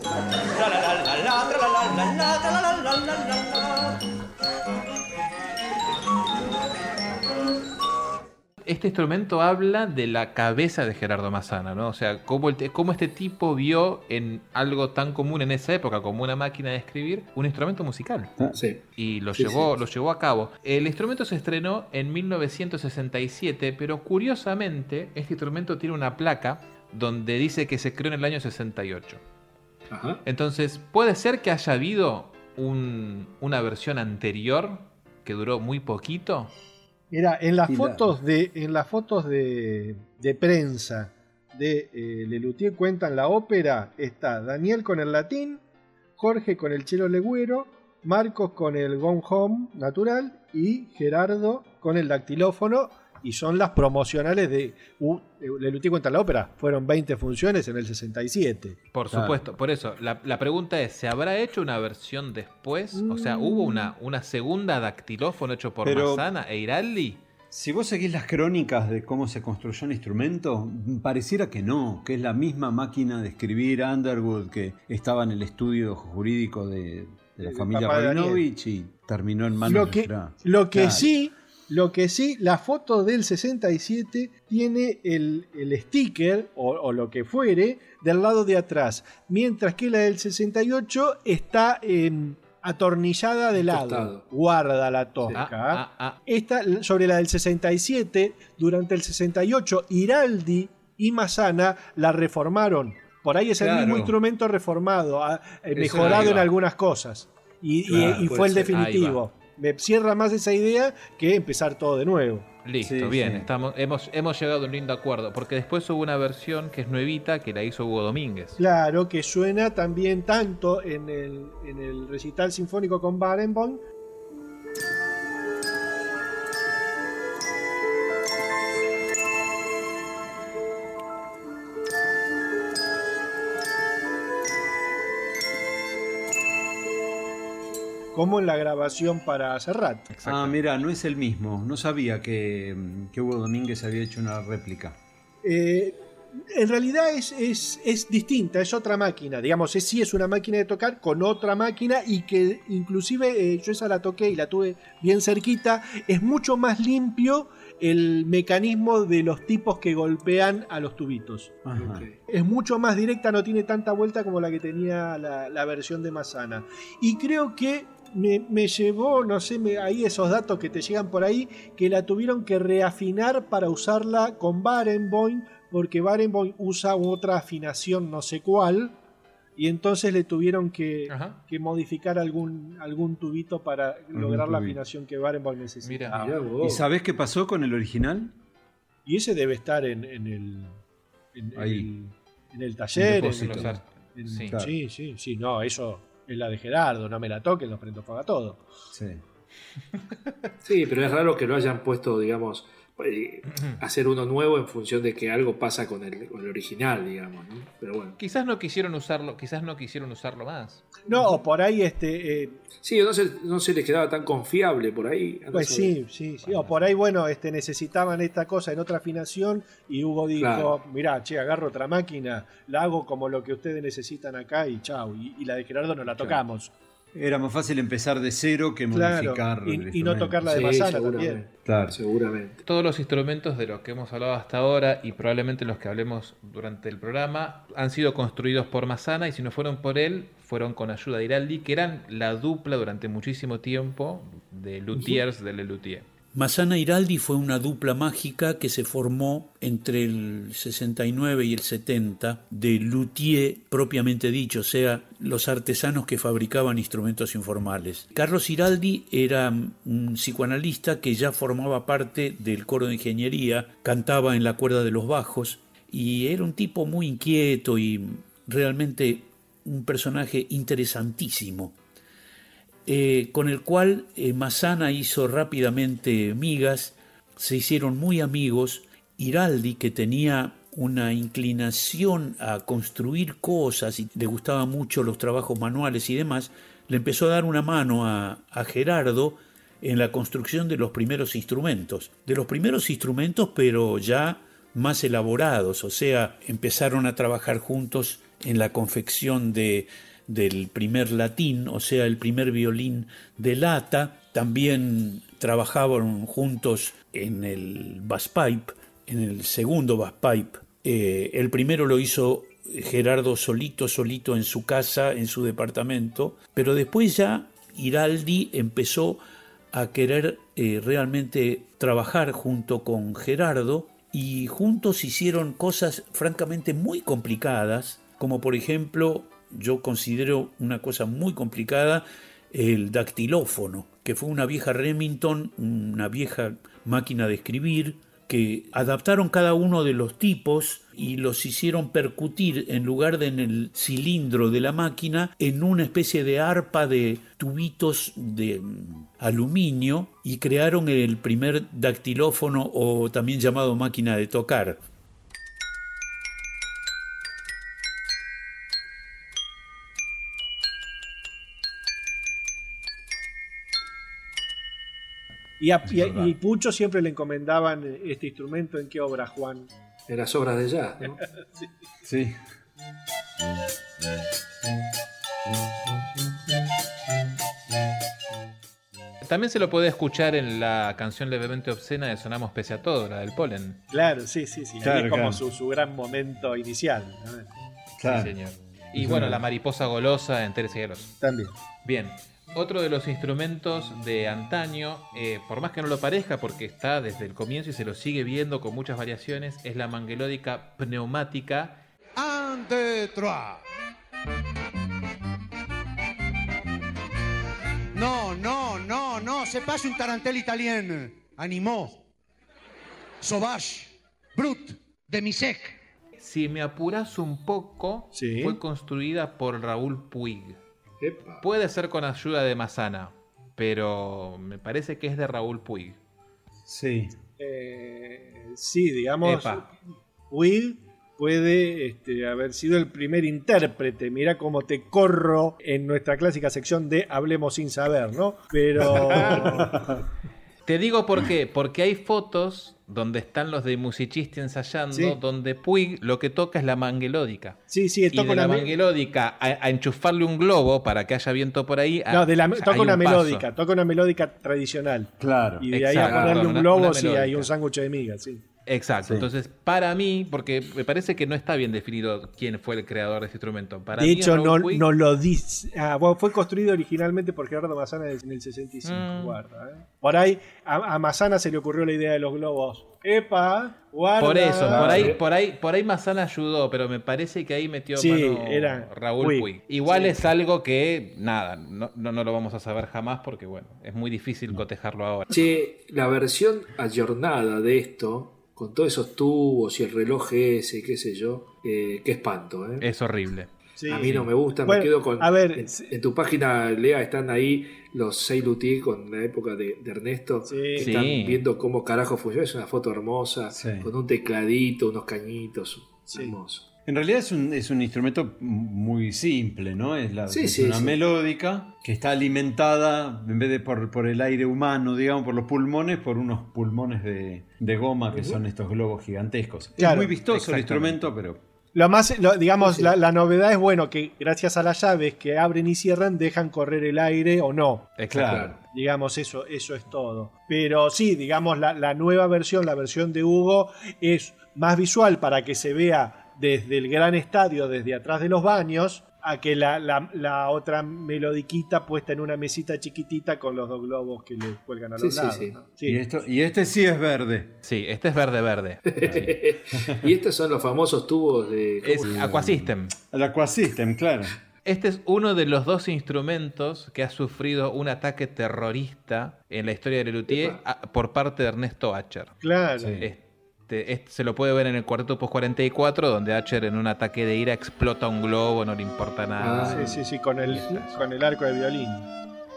Este instrumento habla de la cabeza de Gerardo Massana, ¿no? O sea, cómo, el te- cómo este tipo vio en algo tan común en esa época como una máquina de escribir un instrumento musical. Sí. Y lo, Sí, llevó, sí. lo llevó a cabo. El instrumento se estrenó en 1967, pero curiosamente este instrumento tiene una placa donde dice que se creó en el año 68. Entonces, puede ser que haya habido un- una versión anterior que duró muy poquito. Mira, en las fotos de, en las fotos de, de prensa de eh, Lelutier cuentan la ópera, está Daniel con el latín, Jorge con el chelo legüero, Marcos con el gong home natural y Gerardo con el dactilófono. Y son las promocionales de uh, Lelutier cuenta la ópera. Fueron 20 funciones en el 67. Por Claro. supuesto, por eso, la, la pregunta es, ¿se habrá hecho una versión después? O sea, ¿hubo una, una segunda dactilófono hecho por Pero- Massana e Iraldi? Si vos seguís las crónicas de cómo se construyó el instrumento, pareciera que no, que es la misma máquina de escribir Underwood que estaba en el estudio jurídico de, de la El familia de. Rabinovich y terminó en manos Lo de que, Fra. lo que Claro. sí, lo que sí, la foto del 67 tiene el, el sticker o, o lo que fuere del lado de atrás, mientras que la del 68 está em, atornillada de lado. Guarda la tosca. Ah, Esta, sobre la del 67, durante el 68, Iraldi y Massana la reformaron. Por ahí es el mismo instrumento reformado, ah, eh, mejorado en algunas cosas. Y, Claro, fue el ser. Definitivo. Me cierra más esa idea que empezar todo de nuevo. Listo, Sí, bien, sí. Estamos, hemos, hemos llegado a un lindo acuerdo, porque después hubo una versión que es nuevita que la hizo Hugo Domínguez. Claro, que suena también tanto en el, en el recital sinfónico con Barenboim como en la grabación para Serrat. Ah, mira, no es el mismo. No sabía que, que Hugo Domínguez había hecho una réplica. Eh, en realidad es, es, es distinta, es otra máquina. Digamos, es, sí es una máquina de tocar con otra máquina y que inclusive eh, yo esa la toqué y la tuve bien cerquita. Es mucho más limpio el mecanismo de los tipos que golpean a los tubitos. Es mucho más directa, no tiene tanta vuelta como la que tenía la, la versión de Massana. Y creo que me, me llevó, no sé, me- ahí esos datos que te llegan por ahí, que la tuvieron que reafinar para usarla con Barenboim, porque Barenboim usa otra afinación no sé cuál, y entonces le tuvieron que, que modificar algún, algún tubito para lograr la afinación que Barenboim necesita. ¿Y sabés qué pasó con el original? Y ese debe estar en, en el, en, Ahí. en el, en el taller. en- Sí. sí. Sí, sí, no, eso es la de Gerardo, no me la toquen, los prendo fuego a todo. Sí. *laughs* Sí, pero es raro que lo hayan puesto, digamos. Eh, hacer uno nuevo en función de que algo pasa con el, con el original, digamos. ¿no? Pero bueno. Quizás no quisieron usarlo, quizás no quisieron usarlo más. No, o por ahí este. eh, Sí, no se, no se les quedaba tan confiable por ahí. Pues sí, sí, sí. O por ahí, bueno, este, necesitaban esta cosa en otra afinación y Hugo dijo, Claro. mirá, che, agarro otra máquina, la hago como lo que ustedes necesitan acá y chau. Y, y la de Gerardo no la tocamos. Era más fácil empezar de cero que Claro, modificar. y- no tocar la de Sí, Masana seguramente. también. Claro. Seguramente. Todos los instrumentos de los que hemos hablado hasta ahora y probablemente los que hablemos durante el programa han sido construidos por Masana y si no fueron por él, fueron con ayuda de Iraldi, que eran la dupla durante muchísimo tiempo de luthiers de Le Luthier. Masana Iraldi fue una dupla mágica que se formó entre el 69 y el 70 de luthier propiamente dicho, o sea, los artesanos que fabricaban instrumentos informales. Carlos Iraldi era un psicoanalista que ya formaba parte del coro de ingeniería, cantaba en la cuerda de los bajos y era un tipo muy inquieto y realmente un personaje interesantísimo eh, con el cual eh, Massana hizo rápidamente migas, se hicieron muy amigos. Iraldi, que tenía una inclinación a construir cosas y le gustaban mucho los trabajos manuales y demás, le empezó a dar una mano a, a Gerardo en la construcción de los primeros instrumentos. De los primeros instrumentos, pero ya más elaborados, o sea, empezaron a trabajar juntos en la confección de, del primer latín, o sea, el primer violín de lata. También trabajaban juntos en el bass pipe, en el segundo bass pipe. Eh, el primero lo hizo Gerardo solito, solito en su casa, en su departamento, pero después ya Iraldi empezó a querer eh, realmente trabajar junto con Gerardo y juntos hicieron cosas francamente muy complicadas, como por ejemplo, yo considero una cosa muy complicada, el dactilófono, que fue una vieja Remington, una vieja máquina de escribir, que adaptaron cada uno de los tipos y los hicieron percutir en lugar de en el cilindro de la máquina en una especie de arpa de tubitos de mm, aluminio y crearon el primer dactilófono o también llamado máquina de tocar. Y a y a- y Pucho siempre le encomendaban este instrumento en qué obra, Juan. En las obras de jazz, ¿no? *laughs* Sí. Sí. También se lo puede escuchar en la canción levemente obscena de Sonamos pese a todo, la del polen. Claro, sí, sí, sí. Claro, es como claro. su, su gran momento inicial. ¿no? Claro. Sí, señor. Y bueno, la mariposa golosa en Cielos. También. Bien, otro de los instrumentos de antaño, eh, por más que no lo parezca, porque está desde el comienzo y se lo sigue viendo con muchas variaciones, es la manguelódica pneumática. Un, deux, trois. Non, non, non, non, c'est pas une tarentelle italienne. Animaux. Sauvage. Brut. Demisec. Si me apuras un poco, Sí. fue construida por Raúl Puig. Epa. Puede ser con ayuda de Masana, pero me parece que es de Raúl Puig. Sí. Eh, sí, digamos, Epa. Will puede este, haber sido el primer intérprete. Mira cómo te corro en nuestra clásica sección de Hablemos sin saber, ¿no? Pero... *laughs* Te digo por qué, porque hay fotos donde están los de musicisti ensayando, Sí. donde Puig lo que toca es la manguelódica. sí, sí, Y toca de una, la me- manguelódica a, a enchufarle un globo para que haya viento por ahí. a- no, de la- o sea, toca una un melódica, toca una melódica tradicional. Claro. Y de ahí a ponerle un una- globo, una sí, hay un sándwich de migas, sí. Exacto. Sí. Entonces, para mí, porque me parece que no está bien definido quién fue el creador de este instrumento. Para de mí hecho, no, Puig. no lo dice. Ah, bueno, fue construido originalmente por Gerardo Mazana en el 65. Mm. Guarda, ¿eh? Por ahí a, a Mazana se le ocurrió la idea de los globos. ¡Epa! Guarda. Por eso, por ahí, por ahí, por ahí Mazana ayudó, pero me parece que ahí metió Sí, mano era Raúl Puig. Puig. Igual Sí. es algo que, nada, no, no, no lo vamos a saber jamás porque, bueno, es muy difícil cotejarlo ahora. Che, la versión ayornada de esto, con todos esos tubos y el reloj ese, y qué sé yo, eh, qué espanto, ¿eh? Es horrible. A mí no me gusta, Bueno, me quedo con. a ver, en, en tu página, Lea, están ahí los seis luthier con la época de, de Ernesto. que. Están viendo cómo carajo funciona. Es una foto hermosa, con un tecladito, unos cañitos. Hermoso. En realidad es un, es un instrumento muy simple, ¿no? Es, la, Sí, es sí, una sí. melódica que está alimentada, en vez de por, por el aire humano, digamos, por los pulmones, por unos pulmones de, de goma que son estos globos gigantescos. Claro, es muy vistoso el instrumento, pero Lo más, lo- digamos, sí. La, la novedad es bueno que gracias a las llaves que abren y cierran dejan correr el aire o no. Claro. Digamos, eso, eso es todo. Pero sí, digamos, la, la nueva versión, la versión de Hugo, es más visual para que se vea desde el gran estadio, desde atrás de los baños, a que la, la- la otra melodiquita puesta en una mesita chiquitita con los dos globos que le cuelgan a Sí, los sí, lados. sí. ¿no? Y, esto, y este sí es verde. Sí, este es verde verde. *laughs* y estos son los famosos tubos de. Es Aquasystem. El Aquasystem, claro. Este es uno de los dos instrumentos que ha sufrido un ataque terrorista en la historia de Lelutier por parte de Ernesto Acher. Claro. Este, este se lo puede ver en el cuarteto post 44, donde Acher en un ataque de ira explota un globo, no le importa nada. Ah, sí, sí, sí, con el, con el arco de violín.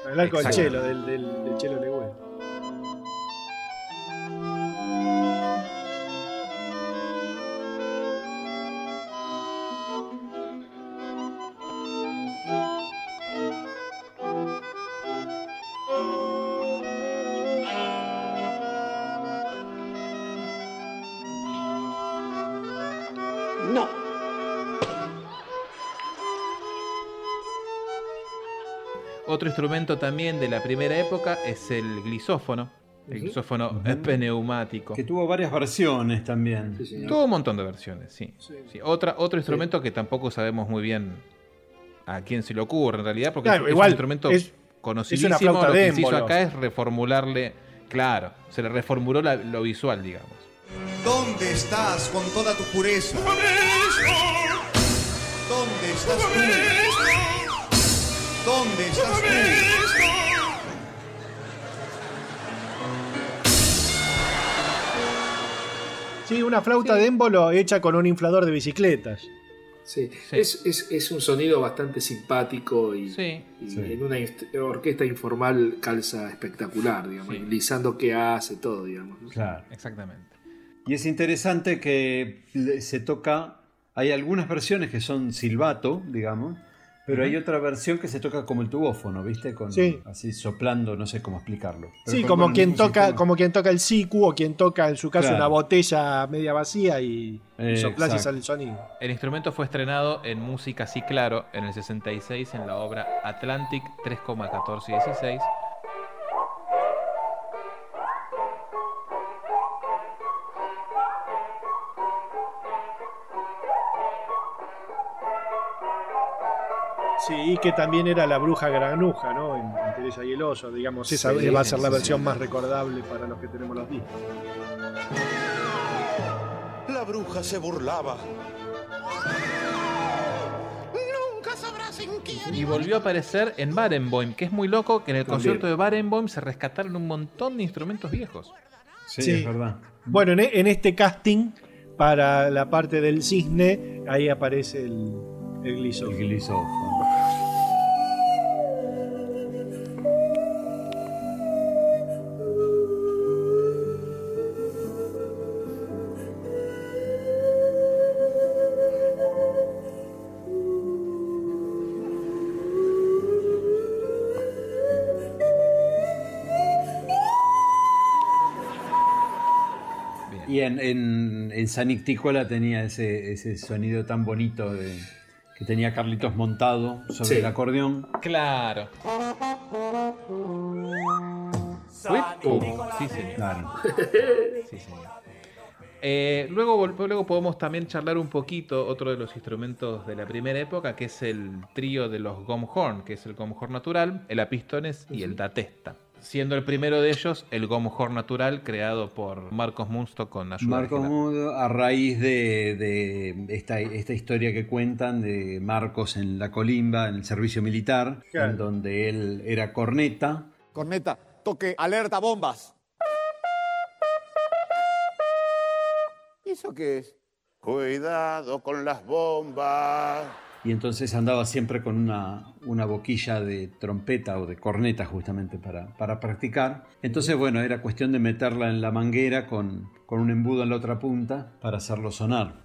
Con el arco del chelo, del, del, del chelo legüe. Otro instrumento también de la primera época es el glisófono. El glisófono Ujú. pneumático. Que tuvo varias versiones también. Tuvo un montón de versiones, sí. Sí, Otra, otro instrumento que tampoco sabemos muy bien a quién se le ocurre en realidad, porque Claro, es, un instrumento es- conocidísimo. es una lo que se hizo acá es reformularle, claro, se le reformuló la- lo visual, digamos. ¿Dónde estás con toda tu pureza? ¿Dónde estás tú? ¿Dónde estás tú? Sí, una flauta de émbolo hecha con un inflador de bicicletas. Sí, Es, es- es un sonido bastante simpático y, Sí. y en una orquesta informal calza espectacular, digamos, lisando qué hace, todo, digamos. ¿no? Claro. Exactamente. Y es interesante que se toca. Hay algunas versiones que son silbato, digamos, pero hay otra versión que se toca como el tubófono, ¿viste? Con, Sí. Así soplando, no sé cómo explicarlo. Pero Sí, como quien toca, sistema. como quien toca el sicu o quien toca en su caso Claro. una botella media vacía y, y Eh, soplás y sale el sonido. El instrumento fue estrenado en Música Sí Claro en el 66 en la obra Atlantic 3,1416. Sí, y que también era la bruja granuja, ¿no? En, en Teresa y el oso, digamos, esa Sí, va a ser la versión sí. más recordable para los que tenemos los discos. La bruja se burlaba. Nunca sabrás en quién. Y volvió a aparecer en Barenboim, que es muy loco que en el También. concierto de Barenboim se rescataron un montón de instrumentos viejos. Sí, es verdad. Bueno, en, e- en este casting, para la parte del cisne, ahí aparece el, el glisófono. El glisófono. En, en, en San Ictícola tenía ese, ese sonido tan bonito de, que tenía Carlitos montado sobre Sí. el acordeón. Claro. Pum. Sí. Claro. Sí. Eh, luego, luego podemos también charlar un poquito otro de los instrumentos de la primera época, que es el trío de los gomhorn, que es el gomhorn natural, el apistones y el datesta. Siendo el primero de ellos el gomhorn natural creado por Marcos Munsto con ayuda Marcos a raíz de, de esta, esta historia que cuentan de Marcos en la colimba, en el servicio militar, Claro. en donde él era corneta. Corneta, toque alerta bombas. ¿Y eso qué es? Cuidado con las bombas. Y entonces andaba siempre con una, boquilla de trompeta o de corneta justamente para, para practicar. Entonces, bueno, era cuestión de meterla en la manguera con, con un embudo en la otra punta para hacerlo sonar.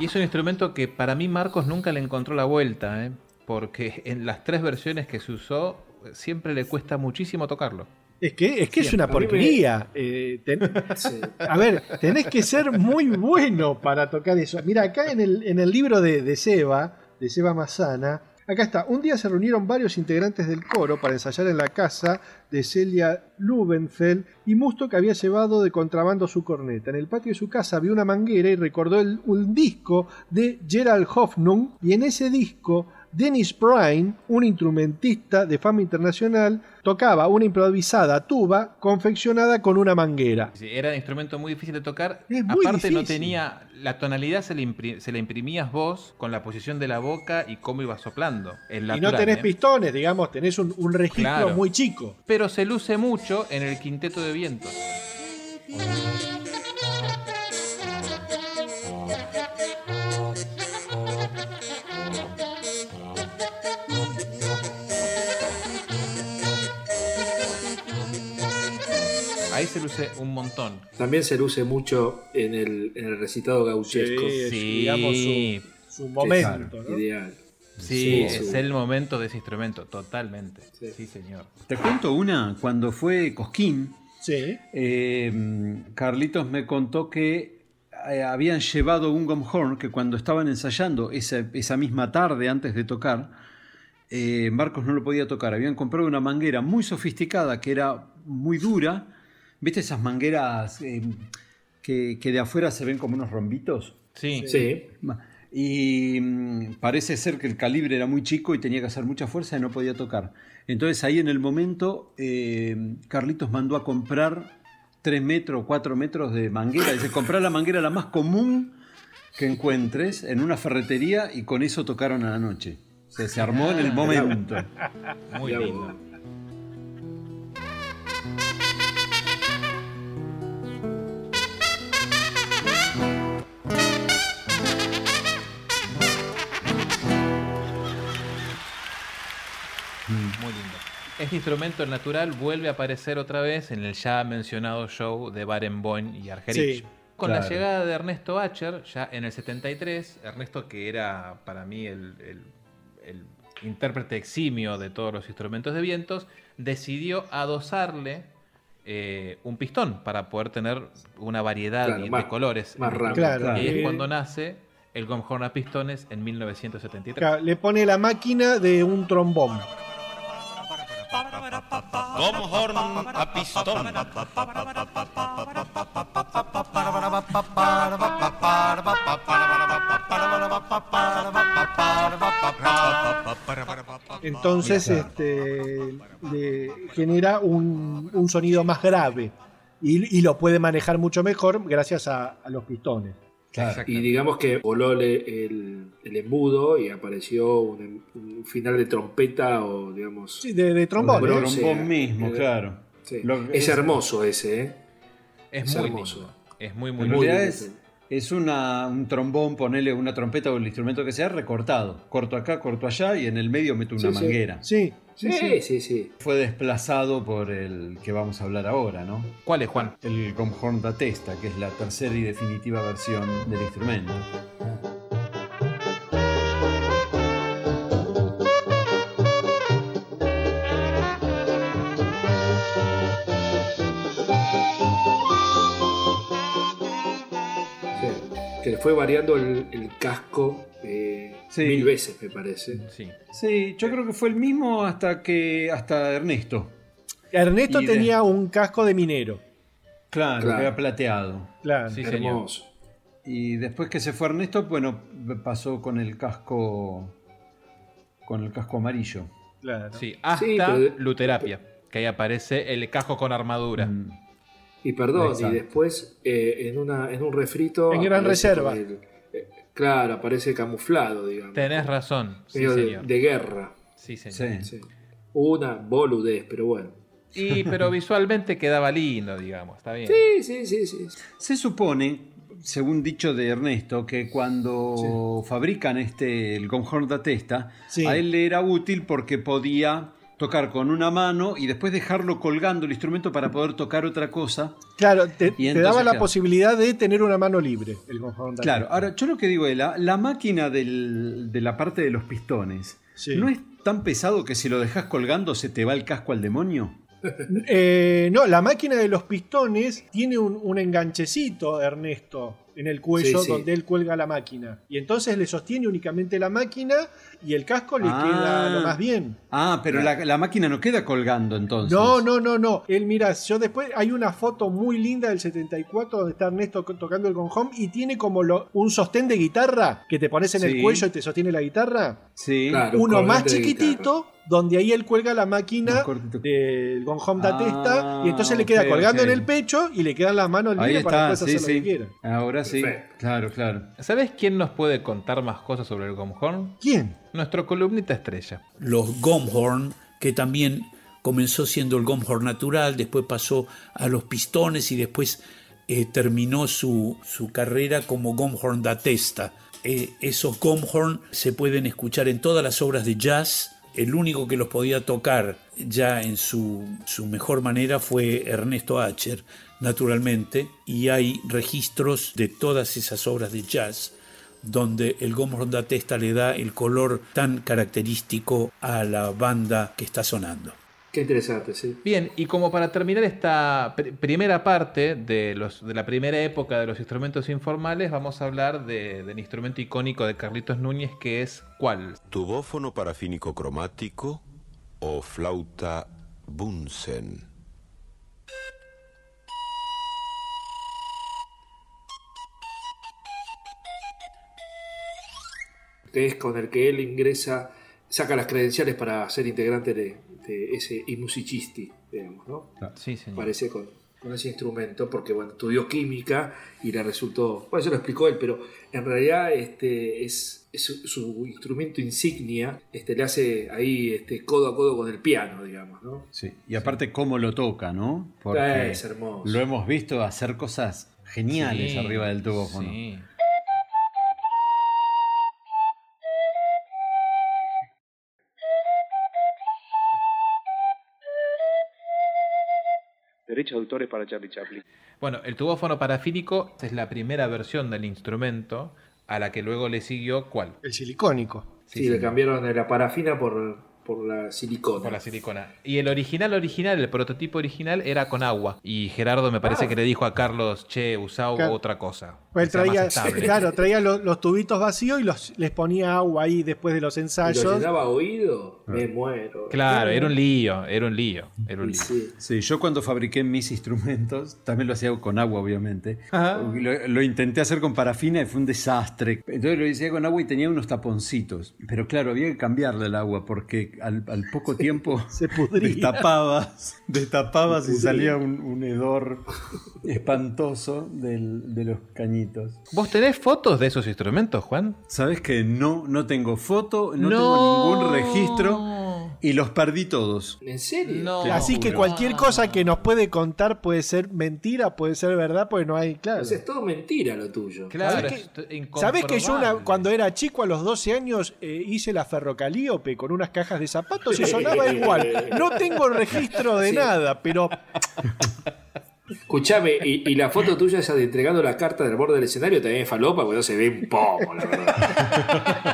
Y es un instrumento que para mí Marcos nunca le encontró la vuelta, ¿eh? porque en las tres versiones que se usó siempre le cuesta muchísimo tocarlo. Es que, es, que es una porquería. Eh, ten- *laughs* A ver, tenés que ser muy bueno para tocar eso. Mira, acá en el, en el libro de, de Seba, de Seba Mazana, acá está. Un día se reunieron varios integrantes del coro para ensayar en la casa de Celia Lubenfeld y Musto que había llevado de contrabando su corneta. En el patio de su casa vio una manguera y recordó el- un disco de Gerald Hoffnung y en ese disco Dennis Bryan, un instrumentista de fama internacional, tocaba una improvisada tuba confeccionada con una manguera. Era un instrumento muy difícil de tocar. Es muy Aparte no tenía... La tonalidad se, le se la imprimías vos con la posición de la boca y cómo ibas soplando. Y no tenés ¿eh? pistones, digamos, tenés un, un registro Claro. muy chico. Pero se luce mucho en el quinteto de vientos. Se luce un montón. También se luce mucho en el, en el recitado gauchesco. Sí, es, Sí. digamos, su, su momento. ¿no? Ideal. Sí, Sí, es sí. el momento de ese instrumento, totalmente. Sí, señor. Te cuento una, cuando fue Cosquín, Sí. eh, Carlitos me contó que eh, habían llevado un gomhorn que cuando estaban ensayando esa, esa misma tarde antes de tocar, eh, Marcos no lo podía tocar. Habían comprado una manguera muy sofisticada que era muy dura. ¿Viste esas mangueras eh, que, que de afuera se ven como unos rombitos? Sí. Sí. Y mm, parece ser que el calibre era muy chico y tenía que hacer mucha fuerza y no podía tocar. Entonces ahí en el momento eh, Carlitos mandó a comprar 3 metros, 4 metros de manguera. Dice, comprar la manguera la más común que encuentres en una ferretería y con eso tocaron a la noche. O sea, se armó en el momento. Muy lindo. Este instrumento natural vuelve a aparecer otra vez en el ya mencionado show de Barenboim y Argerich. Sí, Con la llegada de Ernesto Acher, ya en el 73, Ernesto que era para mí el, el- el intérprete eximio de todos los instrumentos de vientos, decidió adosarle eh, un pistón para poder tener una variedad Claro, de más- colores. más instrumento. Claro. Y ahí Eh, es cuando nace el Gomhorn a pistones en 1973. Claro, Le pone la máquina de un trombón. Gomhorn a pistón. Entonces este, le genera un, un sonido más grave y, y lo puede manejar mucho mejor gracias a, a los pistones. Y digamos que voló el, el embudo y apareció un, un final de trompeta o digamos. Sí, de, de trombón. de. Trombón mismo, Eh, claro. sí. Lo- es, hermoso ese, ¿eh? Es, Es muy hermoso. lindo. Es muy, muy En lindo. es, una, un trombón, ponerle una trompeta o el instrumento que sea recortado. Corto acá, corto allá y en el medio meto una Sí, sí. manguera. Sí, sí, Sí, sí. Fue desplazado por el que vamos a hablar ahora, ¿no? ¿Cuál es, Juan? El Gomhorn da Testa, que es la tercera y definitiva versión del instrumento. sí. Que le fue variando el, el casco Sí. mil veces, me parece. Sí. Sí, yo creo que fue el mismo hasta que hasta Ernesto. Ernesto Y de- tenía un casco de minero. Claro, Claro. que era plateado. Claro. Sí, señor. Hermoso. Y después que se fue Ernesto, bueno, pasó con el casco con el casco amarillo. claro. Sí, hasta Sí, pero- Luterapia, que ahí aparece el casco con armadura. Mm. Y perdón, Exacto. y después eh, en, una, en un refrito. En Gran Reserva. el- eh, claro, aparece camuflado, digamos. Tenés razón, sí, de, señor. de guerra. Sí, señor. Sí. Sí. Una boludez, pero bueno. Y, pero visualmente quedaba lindo, digamos, está bien. Sí, sí, sí, sí. Se supone, según dicho de Ernesto, que cuando fabrican este el Gonghorn da Testa, Sí. a él le era útil porque podía tocar con una mano y después dejarlo colgando el instrumento para poder tocar otra cosa. Claro, te, Y te entonces, daba la claro. posibilidad de tener una mano libre. El Claro, ahora yo lo que digo es, la, la máquina del- de la parte de los pistones, Sí. ¿no es tan pesado que si lo dejas colgando se te va el casco al demonio? *laughs* Eh, no, la máquina de los pistones tiene un, un enganchecito, Ernesto, en el cuello Sí, sí. donde él cuelga la máquina. Y entonces le sostiene únicamente la máquina y el casco le Ah. queda lo más bien. Ah, pero la, la máquina no queda colgando entonces. No, no, no, no. Él, mira, yo después hay una foto muy linda del 74 donde está Ernesto tocando el gonjón y tiene como lo- un sostén de guitarra que te pones en Sí. el cuello y te sostiene la guitarra. Sí. Claro, un Uno más chiquitito donde ahí él cuelga la máquina del gonjón da Ah, testa y entonces le queda ok, colgando en el pecho y le quedan las manos libres para después sí, hacer lo sí. que quiera. Ahora sí. Perfecto. Claro, claro. ¿Sabes quién nos puede contar más cosas sobre el Gomhorn? ¿Quién? Nuestro columnita estrella. los Gomhorn, que también comenzó siendo el Gomhorn natural, después pasó a los pistones y después eh, terminó su, su carrera como Gomhorn da testa. Eh, esos Gomhorn se pueden escuchar en todas las obras de jazz. El único que los podía tocar ya en su, su mejor manera fue Ernesto Acher, naturalmente, y hay registros de todas esas obras de jazz donde el Gomhorn da testa le da el color tan característico a la banda que está sonando. Qué interesante, sí. Bien, y como para terminar esta pr- primera parte de, los, de la primera época de los instrumentos informales, vamos a hablar de- del instrumento icónico de Carlitos Núñez, que es ¿cuál? Tubófono parafínico cromático o flauta Bunsen. Que es con el que él ingresa, saca las credenciales para ser integrante de, de ese i musicisti, digamos, ¿no? Sí, señor. Parece con, con ese instrumento, porque bueno, estudió química y le resultó. Bueno, eso lo explicó él, pero en realidad este es, es su, su instrumento insignia, este, le hace ahí este, codo a codo con el piano, digamos, ¿no? Sí. Y aparte cómo lo toca, ¿no? Eh, es hermoso. lo hemos visto hacer cosas geniales Sí, arriba del tubófono. sí. Derechos de autores para Charlie Chaplin. Bueno, el tubófono parafínico es la primera versión del instrumento a la que luego le siguió ¿cuál? El silicónico. Sí, Sí, le cambiaron de la parafina por, por la silicona. Por la silicona. Y el original original, el prototipo original era con agua. Y Gerardo me parece Ah. que le dijo a Carlos, che, usá Claro. otra cosa. Pues traía, más estable". *laughs* claro, traía los, los tubitos vacíos y los, les ponía agua ahí después de los ¿Y lo ensayos. llenaba a oído? Me muero. Claro, era un lío, era un lío, era un lío. sí. Sí, yo cuando fabriqué mis instrumentos, también lo hacía con agua, obviamente. Lo, lo intenté hacer con parafina y fue un desastre. Entonces lo hice con agua y tenía unos taponcitos. Pero claro, había que cambiarle el agua porque al, al poco tiempo Se pudría. destapabas, destapabas y salía un, un hedor espantoso del- de los cañitos. ¿Vos tenés fotos de esos instrumentos, Juan? ¿Sabes que no, no tengo foto, no, No. tengo ningún registro y los perdí todos? ¿En serio? No. Así que cualquier cosa que nos puede contar puede ser mentira, puede ser verdad, pues no hay, claro. Sea, es todo mentira lo tuyo. Claro, ¿Sabés que- ¿Sabes que yo una- cuando era chico a los 12 años eh, hice la ferrocalíope con unas cajas de zapatos y sonaba igual? No tengo registro de *laughs* Sí. nada, pero Escuchame, y, y la foto tuya esa de entregando la carta del borde del escenario también es falopa, porque no se ve un poco, la verdad. *laughs*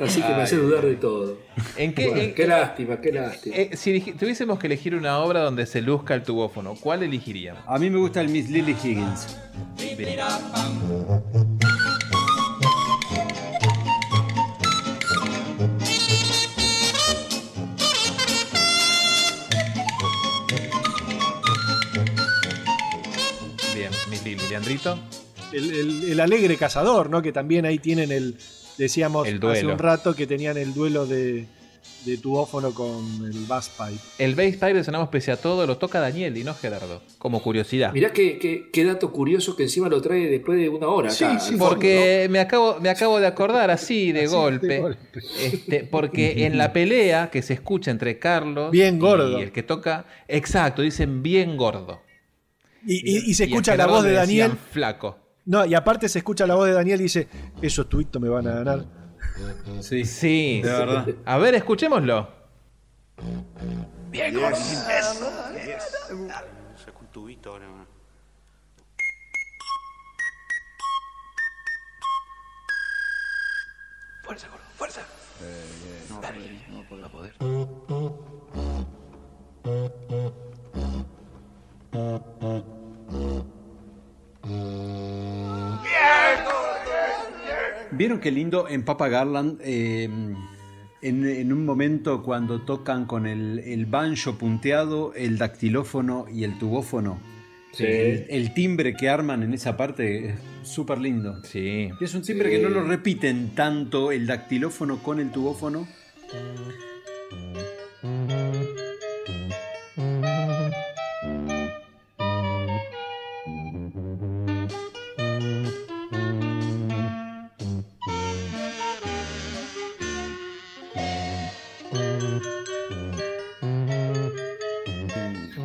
Así que me hace dudar de todo. ¿En qué, Bueno, en- qué lástima, qué lástima. eh, si tuviésemos que elegir una obra donde se luzca el tubófono, ¿cuál elegiríamos? A mí me gusta el Miss Lily Higgins. Bien, Miss Lili, Leandrito. el, el- el alegre cazador, ¿no? Que también ahí tienen el, decíamos El hace un rato que tenían el duelo de, de tubófono con el bass pipe. El bass pipe de Sonamos Pese a Todo lo toca Daniel y no Gerardo, como curiosidad. Mirá qué, qué- qué dato curioso que encima lo trae después de una hora. acá, Porque me, acabo, me acabo de acordar así de golpe. Este, porque en la pelea que se escucha entre Carlos Bien gordo. y el que toca, exacto, dicen bien gordo. Y, y- y se Y escucha la voz de Daniel. Flaco. No, y aparte se escucha la voz de Daniel y dice, esos tuitos me van a ganar. Sí, Sí, de verdad. A ver, escuchémoslo. Bien, Yes. Saco un tubito ahora. ¿no? Fuerza, gordo, fuerza. No, Dale, no va a poder. ¿Vieron qué lindo en Papa Garland? eh, en, en un momento cuando tocan con el, el banjo punteado, el dactilófono y el tubófono. Sí. El, el timbre que arman en esa parte es súper lindo. Sí. Es un timbre Sí. que no lo repiten tanto el dactilófono con el tubófono.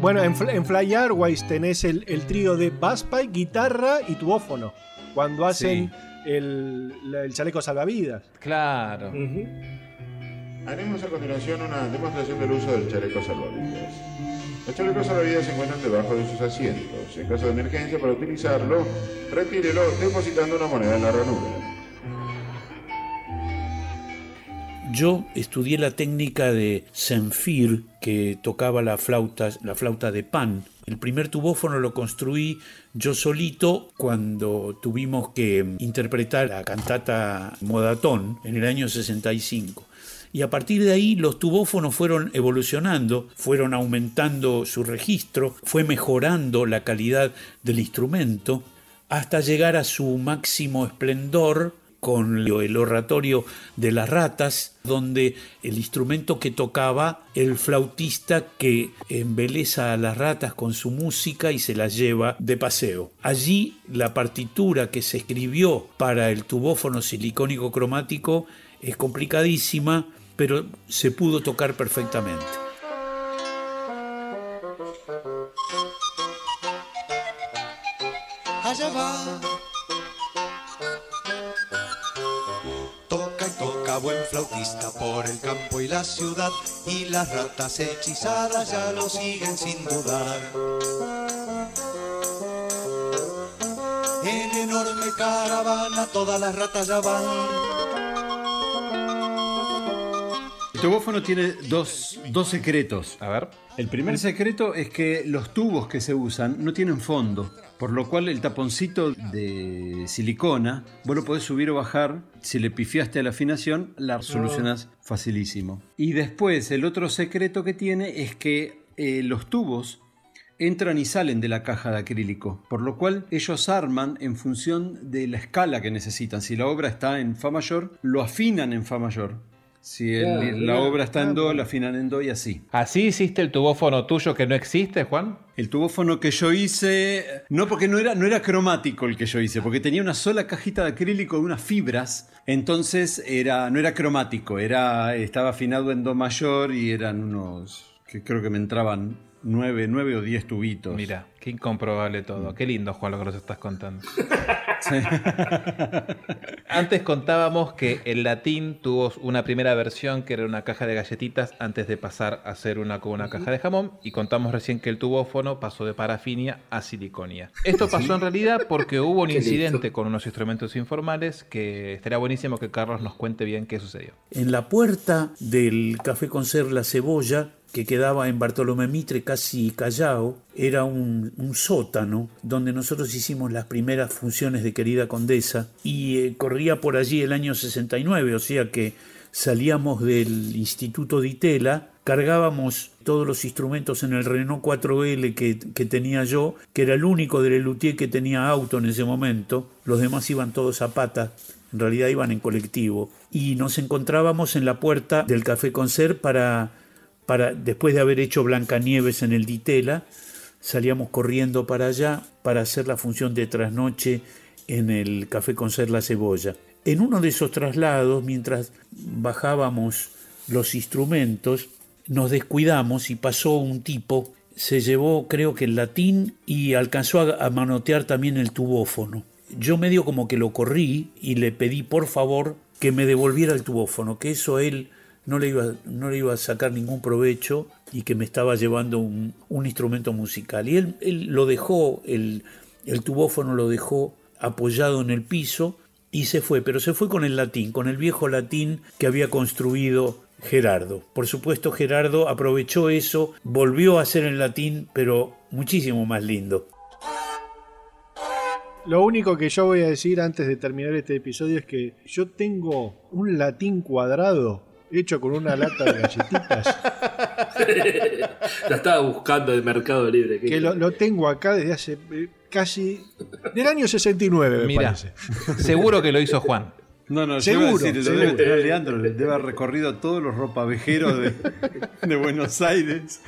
Bueno, en, en Fly Airways tenés el, el trío de bass pipe, guitarra y tubófono. Cuando hacen el chaleco salvavidas. Claro. Haremos a continuación una demostración del uso del chaleco salvavidas. Los chalecos salvavidas se encuentran debajo de sus asientos. En caso de emergencia, para utilizarlo, retírelo depositando una moneda en la ranura. Yo estudié la técnica de Senfir, que tocaba la flauta, la flauta de pan. El primer tubófono lo construí yo solito cuando tuvimos que interpretar la cantata Modatón en el año 65. Y a partir de ahí los tubófonos fueron evolucionando, fueron aumentando su registro, fue mejorando la calidad del instrumento hasta llegar a su máximo esplendor con el oratorio de las ratas, donde el instrumento que tocaba el flautista que embeleza a las ratas con su música y se las lleva de paseo. Allí la partitura que se escribió para el tubófono silicónico cromático es complicadísima, pero se pudo tocar perfectamente. allá va. Buen flautista por el campo y la ciudad y las ratas hechizadas ya lo siguen sin dudar. En enorme caravana todas las ratas ya van. El tubófono tiene dos, dos secretos. A ver. El primer secreto es que los tubos que se usan no tienen fondo, por lo cual el taponcito de silicona vos lo podés subir o bajar. Si le pifiaste a la afinación, la solucionás facilísimo. Y después, el otro secreto que tiene es que eh, los tubos entran y salen de la caja de acrílico, por lo cual ellos arman en función de la escala que necesitan. Si la obra está en Fa mayor, lo afinan en Fa mayor. Si el- Ah, la obra está en Ah, Do, la afinan en Do y así. ¿Así hiciste el tubófono tuyo que no existe, Juan? El tubófono que yo hice, no porque no era, no era cromático el que yo hice, porque tenía una sola cajita de acrílico de unas fibras, entonces era, no era cromático, era, estaba afinado en Do mayor y eran unos, que creo que me entraban nueve, nueve o diez tubitos. Mira, qué incomprobable todo. Qué lindo, Juan, lo que nos estás contando. *laughs* *laughs* Antes contábamos que el latín tuvo una primera versión que era una caja de galletitas antes de pasar a ser una con una caja de jamón y contamos recién que el tubófono pasó de parafinia a siliconia. Esto pasó en realidad porque hubo un Qué lindo. incidente con unos instrumentos informales que estaría buenísimo que Carlos nos cuente bien qué sucedió. En la puerta del Café Concer La Cebolla, que quedaba en Bartolomé Mitre, casi Callao, era un, sótano donde nosotros hicimos las primeras funciones de Querida Condesa y eh, corría por allí el año 69, o sea que salíamos del Instituto de Itela, cargábamos todos los instrumentos en el Renault 4L que, que tenía yo, que era el único de Lelutier que tenía auto en ese momento, los demás iban todos a pata en realidad iban en colectivo, y nos encontrábamos en la puerta del Café Concert para, después de haber hecho Blancanieves en el Ditela, salíamos corriendo para allá para hacer la función de trasnoche en el Café Concert La Cebolla. En uno de esos traslados, mientras bajábamos los instrumentos, nos descuidamos y pasó un tipo, se llevó creo que el latín y alcanzó a, a manotear también el tubófono. Yo medio como que lo corrí y le pedí por favor que me devolviera el tubófono, que eso él no le iba, no le iba a sacar ningún provecho y que me estaba llevando un, un instrumento musical. Y él, él lo dejó, el, el tubófono lo dejó apoyado en el piso y se fue, pero se fue con el latín, con el viejo latín que había construido Gerardo. Por supuesto, Gerardo aprovechó eso, volvió a hacer el latín, pero muchísimo más lindo. Lo único que yo voy a decir antes de terminar este episodio es que yo tengo un latín cuadrado hecho con una lata de galletitas. *laughs* La estaba buscando en Mercado Libre. que lo, lo tengo acá desde hace eh, casi. del año 69, me Mira, parece. *laughs* seguro que lo hizo Juan. No, no, Seguro, yo iba a decir, lo seguro. debe tener Leandro, le debe haber recorrido todos los ropavejeros de, de Buenos Aires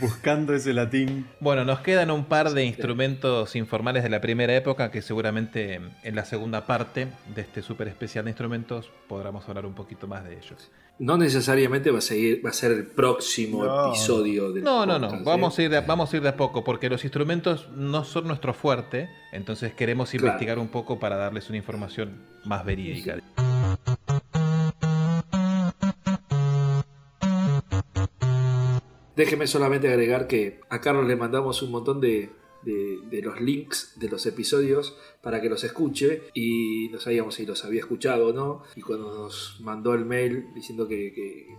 buscando ese latín. Bueno, nos quedan un par de instrumentos informales de la primera época que seguramente en la segunda parte de este súper especial de instrumentos podremos hablar un poquito más de ellos. No necesariamente va a, seguir, va a ser el próximo No. episodio del No, no, no, ¿eh? vamos a, ir de, vamos a ir de a poco porque los instrumentos no son nuestro fuerte, entonces queremos Claro. investigar un poco para darles una información más verídica. Déjeme solamente agregar que a Carlos le mandamos un montón de, de- los links de los episodios para que los escuche y no sabíamos si los había escuchado o no. Y cuando nos mandó el mail diciendo que,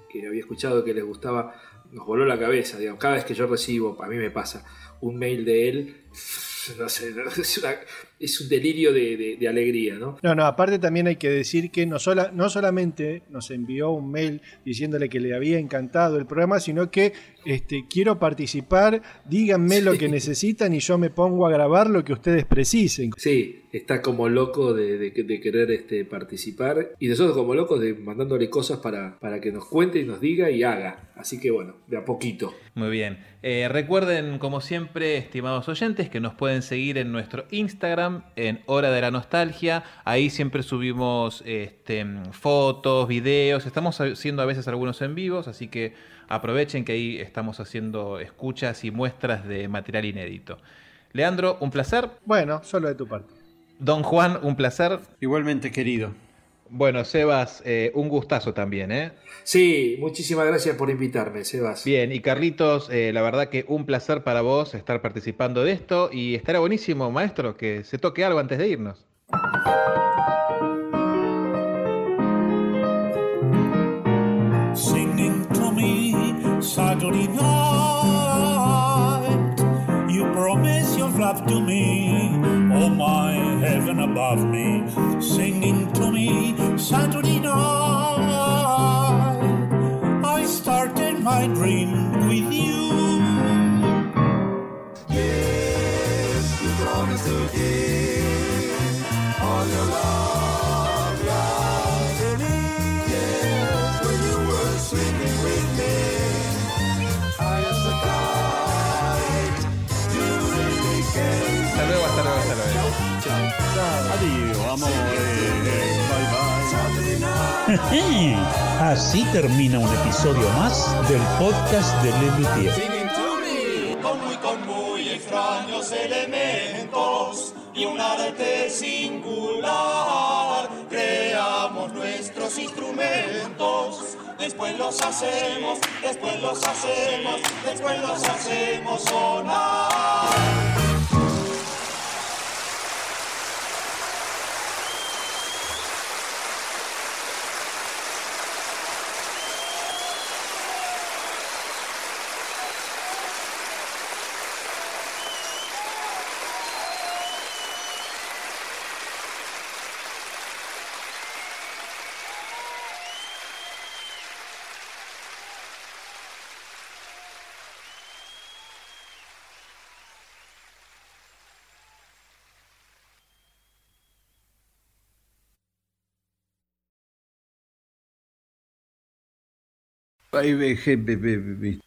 que- había escuchado, que les gustaba, nos voló la cabeza. Cada vez que yo recibo, a mí me pasa, un mail de él, *laughs* no sé, *laughs* es, una- es un delirio de, de- de alegría, ¿no? No, no, aparte también hay que decir que no, sola, no solamente nos envió un mail diciéndole que le había encantado el programa, sino que este, quiero participar, díganme lo que necesitan y yo me pongo a grabar lo que ustedes precisen. Sí, está como loco de, de- de querer este, participar y nosotros como locos de mandándole cosas para, para que nos cuente y nos diga y haga. Así que bueno, de a poquito. Muy bien. Eh, recuerden, como siempre, estimados oyentes, que nos pueden seguir en nuestro Instagram, en Hora de la Nostalgia. Ahí siempre subimos este, fotos, videos. Estamos haciendo a veces algunos en vivos, así que aprovechen que ahí estamos haciendo escuchas y muestras de material inédito. Leandro, un placer. Bueno, solo de tu parte. Don Juan, un placer. Igualmente, querido. Bueno, Sebas, eh, un gustazo también, ¿eh? Sí, muchísimas gracias por invitarme, Sebas. Bien, y Carlitos, eh, la verdad que un placer para vos estar participando de esto y estará buenísimo, maestro, que se toque algo antes de irnos. Above me, singing to me Saturday night. I started my dream with you. Adiós, amores. Bye bye. *laughs* Así termina un episodio más del podcast de Lelutier. Con muy, con muy extraños elementos y un arte singular. Creamos nuestros instrumentos, después los hacemos, después los hacemos, después los hacemos sonar. Ahí ve,